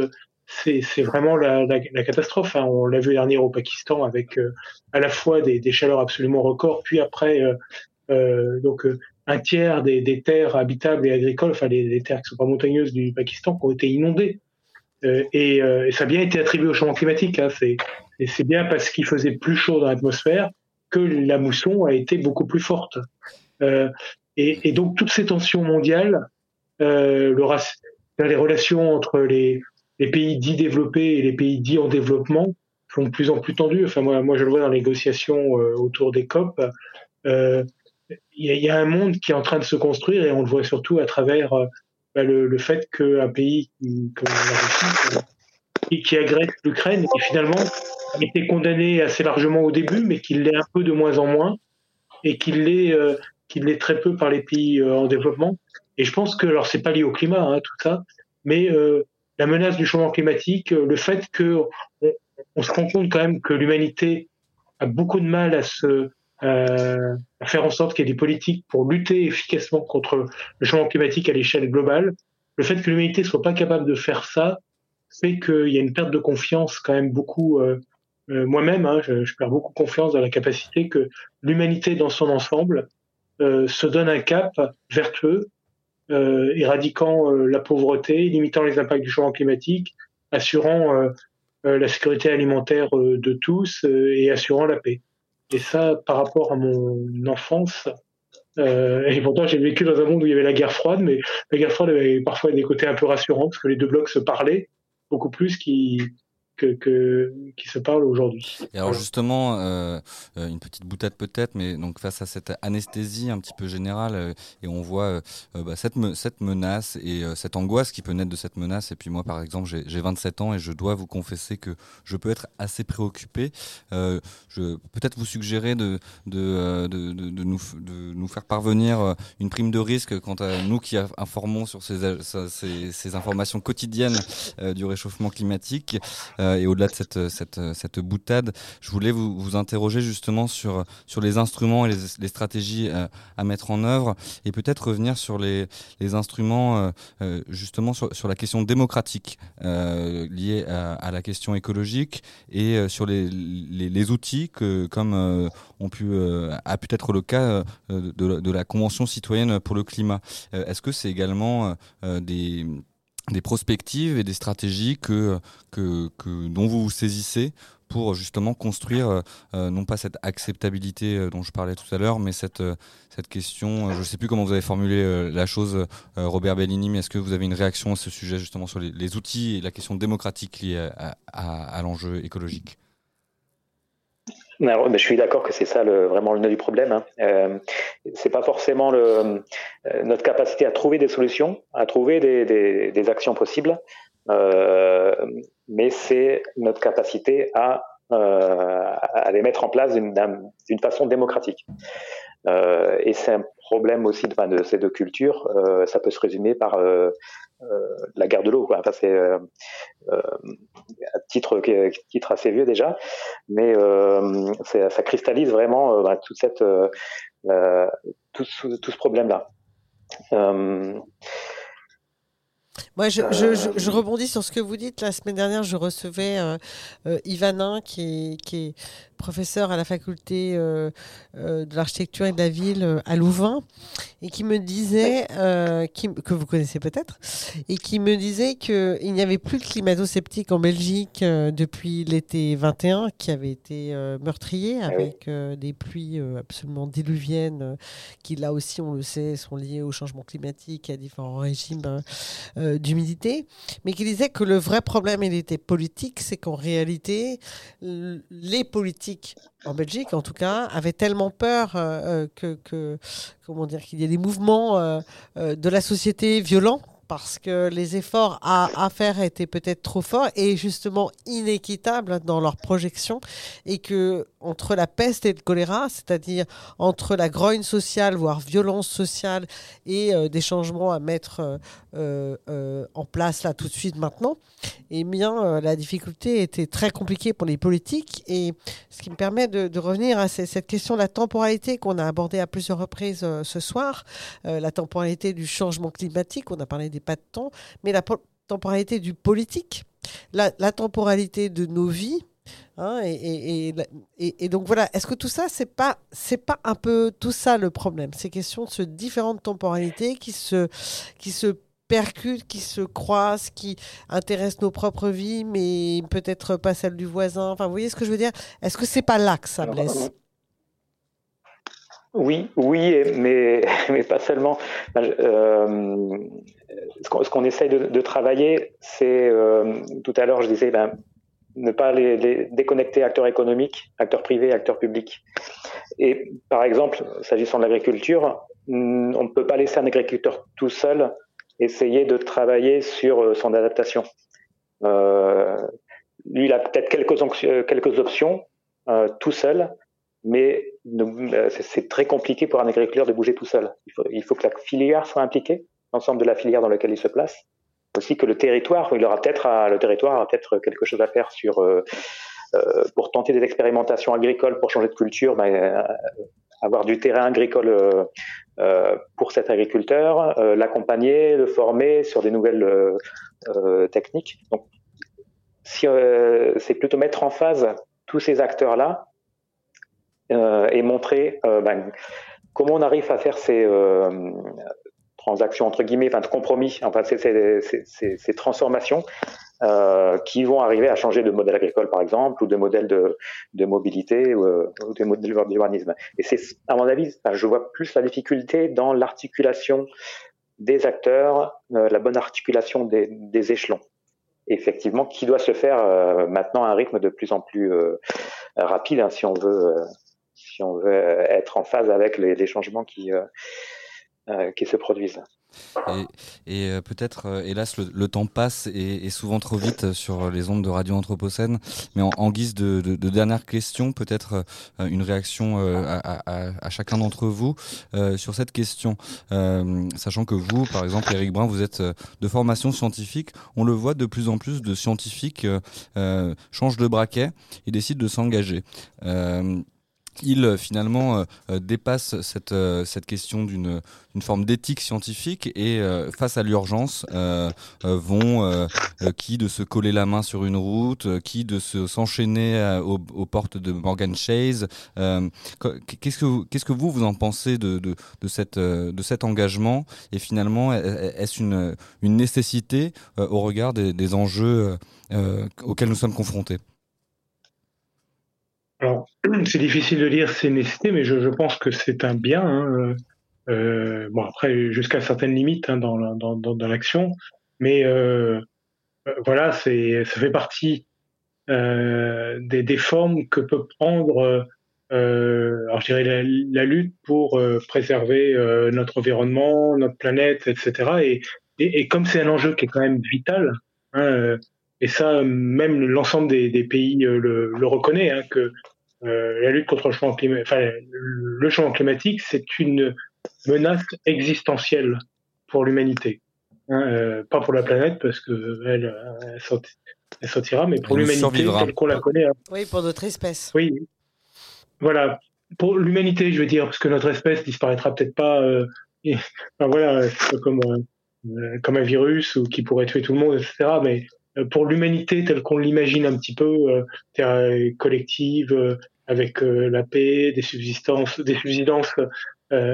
c'est vraiment la, la, la catastrophe. Hein. On l'a vu dernier au Pakistan avec euh, à la fois des, des, chaleurs absolument records, puis après euh, euh donc euh, un tiers des, terres habitables et agricoles, enfin les, terres qui sont pas montagneuses du Pakistan, ont été inondées. Et, et, ça a bien été attribué au changement climatique. Hein. C'est bien parce qu'il faisait plus chaud dans l'atmosphère que la mousson a été beaucoup plus forte. Et, et, donc toutes ces tensions mondiales, le, les relations entre les les pays dits développés et les pays dits en développement sont de plus en plus tendus. Enfin, moi, moi je le vois dans les négociations euh, autour des COP. Euh, il y, a un monde qui est en train de se construire et on le voit surtout à travers euh, bah, le, fait qu'un pays comme la Russie, qui, qui agresse l'Ukraine, qui finalement été condamné assez largement au début, mais qu'il l'est un peu de moins en moins, et qu'il l'est euh, l'est très peu par les pays en développement. Et je pense que, alors c'est pas lié au climat, hein, tout ça, mais euh, la menace du changement climatique, euh, le fait que on, se rend compte quand même que l'humanité a beaucoup de mal à se euh, à faire en sorte qu'il y ait des politiques pour lutter efficacement contre le changement climatique à l'échelle globale. Le fait que l'humanité soit pas capable de faire ça fait qu'il y a une perte de confiance quand même beaucoup. Euh, euh Moi-même, hein, je, je, perds beaucoup confiance dans la capacité que l'humanité dans son ensemble euh, se donne un cap vertueux euh, éradiquant la pauvreté, limitant les impacts du changement climatique, assurant la sécurité alimentaire de tous et assurant la paix. Et ça, par rapport à mon enfance, euh, et pourtant, j'ai vécu dans un monde où il y avait la guerre froide, mais la guerre froide avait parfois des côtés un peu rassurants parce que les deux blocs se parlaient beaucoup plus qu'ils que, qui se parle aujourd'hui. Et alors justement, euh, euh, une petite boutade peut-être, mais donc face à cette anesthésie un petit peu générale, euh, et on voit euh bah, cette, me cette menace et euh, cette angoisse qui peut naître de cette menace. Et puis moi, par exemple, j'ai 27 ans et je dois vous confesser que je peux être assez préoccupé. je peut-être vous suggérer de de, de, de, de, nous, de nous faire parvenir une prime de risque quant à nous qui informons sur ces, ces, ces informations quotidiennes du réchauffement climatique. Euh, et au-delà de cette, cette, cette boutade, je voulais vous, vous interroger justement sur, sur les instruments et les, stratégies euh, à mettre en œuvre et peut-être revenir sur les, les instruments euh, justement sur, la question démocratique liée à, la question écologique et sur les, les, outils que, comme ont pu, a pu être le cas de la Convention citoyenne pour le climat. Est-ce que c'est également des des prospectives et des stratégies que, que, que dont vous vous saisissez pour justement construire euh, non pas cette acceptabilité euh, dont je parlais tout à l'heure, mais cette, euh, cette question, euh, je ne sais plus comment vous avez formulé euh, la chose, Robert Bellini, mais est-ce que vous avez une réaction à ce sujet justement sur les, les outils et la question démocratique liée à, à, à l'enjeu écologique? Je suis d'accord que c'est ça le, vraiment le nœud du problème. Hein. Euh, c'est pas forcément le, euh, notre capacité à trouver des solutions, à trouver des, des, des actions possibles, euh, mais c'est notre capacité à, euh, à les mettre en place d'une façon démocratique. Et c'est un problème aussi de, de ces deux cultures. Ça peut se résumer par la guerre de l'eau. Enfin, c'est euh, euh, un titre, titre assez vieux déjà, mais ça cristallise vraiment bah, toute cette, tout, tout, ce problème-là. Moi, je, je, je, rebondis sur ce que vous dites. La semaine dernière, je recevais euh, euh Ivanin, qui qui est, professeur à la faculté euh, euh, de l'architecture et de la ville à Louvain, et qui me disait, qui, que vous connaissez peut-être, et qui me disait qu'il n'y avait plus de climato-sceptiques en Belgique depuis l'été 21, qui avait été meurtrier ah avec des pluies absolument diluviennes, qui là aussi, on le sait, sont liées au changement climatique, à différents régimes euh, d'humidité, mais qui disait que le vrai problème, il était politique, c'est qu'en réalité, les politiques, en Belgique en tout cas, avaient tellement peur euh, que, que, comment dire, qu'il y ait des mouvements euh, de la société violents parce que les efforts à, faire étaient peut-être trop forts et justement inéquitables dans leur projection et que entre la peste et le choléra, c'est-à-dire entre la grogne sociale, voire violence sociale et euh, des changements à mettre euh, euh, en place là tout de suite maintenant, eh bien la difficulté était très compliquée pour les politiques. Et ce qui me permet de, revenir à cette question de la temporalité qu'on a abordée à plusieurs reprises ce soir, la temporalité du changement climatique, on a parlé des pas de temps, mais la temporalité du politique, la, temporalité de nos vies. Hein, et, donc voilà, est-ce que tout ça, c'est pas, c'est pas un peu tout ça le problème? Ces questions de ce différentes temporalités qui se percutent, qui se croisent, qui intéressent nos propres vies, mais peut-être pas celles du voisin. Enfin, vous voyez ce que je veux dire? Est-ce que c'est pas là que ça blesse? oui, oui, mais, *laughs* mais pas seulement. Euh, ce qu'on essaye de, de travailler, c'est, euh, tout à l'heure je disais, ben, ne pas les, les, déconnecter acteurs économiques, acteurs privés, acteurs publics. Et par exemple, s'agissant de l'agriculture, on ne peut pas laisser un agriculteur tout seul essayer de travailler sur euh, son adaptation. Euh, lui, il a peut-être quelques, quelques options euh, tout seul, mais euh, c'est très compliqué pour un agriculteur de bouger tout seul. Il faut, que la filière soit impliquée, l'ensemble de la filière dans laquelle il se place. Aussi que le territoire, il aura peut-être le territoire peut-être quelque chose à faire sur euh, euh, pour tenter des expérimentations agricoles pour changer de culture, ben, euh, avoir du terrain agricole euh, pour cet agriculteur, l'accompagner, le former sur des nouvelles techniques. Donc, si, c'est plutôt mettre en phase tous ces acteurs là euh, et montrer euh, ben, comment on arrive à faire ces euh, transactions entre guillemets, enfin de compromis, enfin ces, ces, transformations euh, qui vont arriver à changer de modèle agricole par exemple ou de modèle de, de mobilité ou, ou de modèle d'urbanisme. Et c'est à mon avis, je vois plus la difficulté dans l'articulation des acteurs, euh, la bonne articulation des, des échelons. effectivement, qui doit se faire euh, maintenant à un rythme de plus en plus rapide hein, si on veut si on veut être en phase avec les, changements qui, euh, euh, qui se produisent. Et, euh, peut-être, hélas, le, temps passe et, souvent trop vite sur les ondes de Radio Anthropocène. Mais en, guise de, dernière question, peut-être une réaction à, chacun d'entre vous sur cette question. sachant que vous, par exemple, Eric Brun, vous êtes de formation scientifique. On le voit de plus en plus de scientifiques changent de braquet et décident de s'engager il euh, finalement euh, euh, dépasse cette, cette question d'une une forme d'éthique scientifique et face à l'urgence vont qui de se coller la main sur une route, qui de se s'enchaîner aux, aux, portes de Morgan Chase. qu'est-ce que qu'est-ce que vous vous en pensez de, de, de cette de cet engagement et finalement est-ce une une nécessité au regard des, des enjeux auxquels nous sommes confrontés? Alors, *clears throat* c'est difficile de dire c'est nécessité, mais je, pense que c'est un bien. Hein. Euh, bon, après, jusqu'à certaines limites hein, dans, dans, dans, l'action, mais euh, euh, voilà, ça fait partie euh, des, des, formes que peut prendre, euh, alors je dirais la, lutte pour euh, préserver notre environnement, notre planète, etc. Et, et, comme c'est un enjeu qui est quand même vital. Hein, et ça, même l'ensemble des, pays le, reconnaît, que euh, la lutte contre le changement climatique, enfin, le changement climatique, c'est une menace existentielle pour l'humanité. Hein, euh, pas pour la planète parce que elle, elle, sortira, mais pour l'humanité telle qu'on la connaît. Hein. Oui, pour notre espèce. Oui, voilà. Pour l'humanité, je veux dire, parce que notre espèce disparaîtra peut-être pas. Euh, enfin, voilà, comme comme un virus ou qui pourrait tuer tout le monde, etc. Mais pour l'humanité telle qu'on l'imagine un petit peu, collective, avec la paix, des subsistances, des subsistances,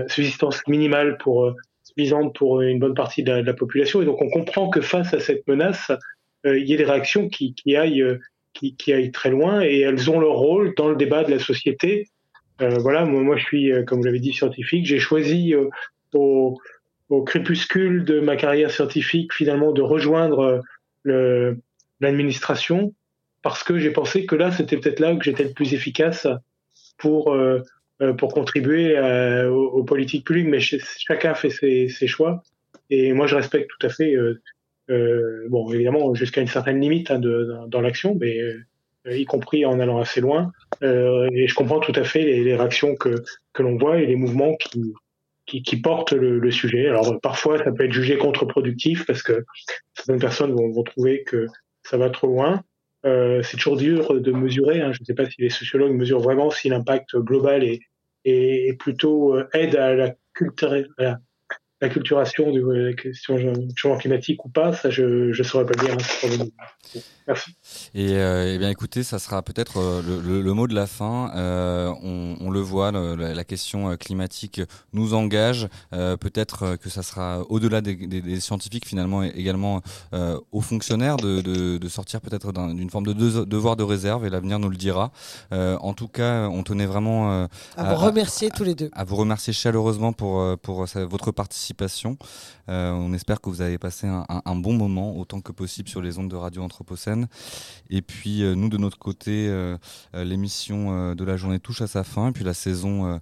subsistances minimales pour suffisantes pour une bonne partie de la, population. Et donc on comprend que face à cette menace, il y ait des réactions qui, qui aillent qui, qui, aillent très loin et elles ont leur rôle dans le débat de la société. Euh, voilà, moi, moi je suis, comme vous l'avez dit, scientifique. J'ai choisi euh, au, au, crépuscule de ma carrière scientifique finalement de rejoindre l'administration parce que j'ai pensé que là c'était peut-être là que j'étais le plus efficace pour euh, pour contribuer aux, politiques publiques. Mais chacun fait ses, choix et moi je respecte tout à fait euh, bon, évidemment, jusqu'à une certaine limite hein, de, dans l'action, mais euh, y compris en allant assez loin. Euh, et je comprends tout à fait les, les réactions que, que l'on voit et les mouvements qui, qui, qui portent le, le, sujet. Alors parfois, ça peut être jugé contre-productif parce que certaines personnes vont, vont, trouver que ça va trop loin. Euh, c'est toujours dur de mesurer. Hein. Je ne sais pas si les sociologues mesurent vraiment si l'impact global est, est, est plutôt euh, aide à la culture, à la culturation de la question changement climatique ou pas, ça je ne saurais pas dire. Hein, Merci. Et, euh, eh bien écoutez, ça sera peut-être euh, le, le, mot de la fin. Euh, on, on, le voit, le, la question euh, climatique nous engage. Euh, peut-être que ça sera au-delà des, des, des, scientifiques finalement également aux fonctionnaires de, de, de sortir peut-être d'une forme de devoir de réserve et l'avenir nous le dira. en tout cas, on tenait vraiment à, à, vous remercier tous les deux. À vous remercier chaleureusement pour, pour votre participation. On espère que vous avez passé un, bon moment autant que possible sur les ondes de Radio Anthropocène. Et puis euh, nous de notre côté, euh, euh, l'émission de la journée touche à sa fin, et puis la saison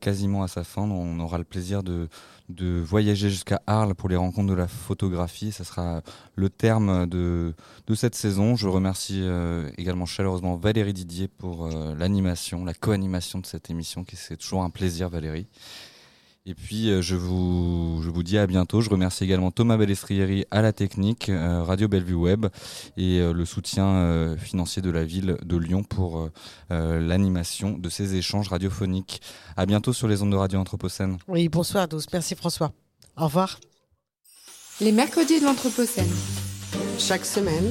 quasiment à sa fin. On aura le plaisir de, de voyager jusqu'à Arles pour les rencontres de la photographie. Ça sera le terme de, de cette saison. Je remercie également chaleureusement Valérie Didier pour l'animation, la co-animation de cette émission, qui c'est toujours un plaisir Valérie. Et puis euh, je vous je vous dis à bientôt. Je remercie également Thomas Bellestrieri à la technique, euh, Radio Bellevue Web et euh, le soutien financier de la ville de Lyon pour l'animation de ces échanges radiophoniques. À bientôt sur les ondes de Radio Anthropocène. Oui, bonsoir tous. Merci François. Au revoir. Les mercredis de l'Anthropocène. Chaque semaine.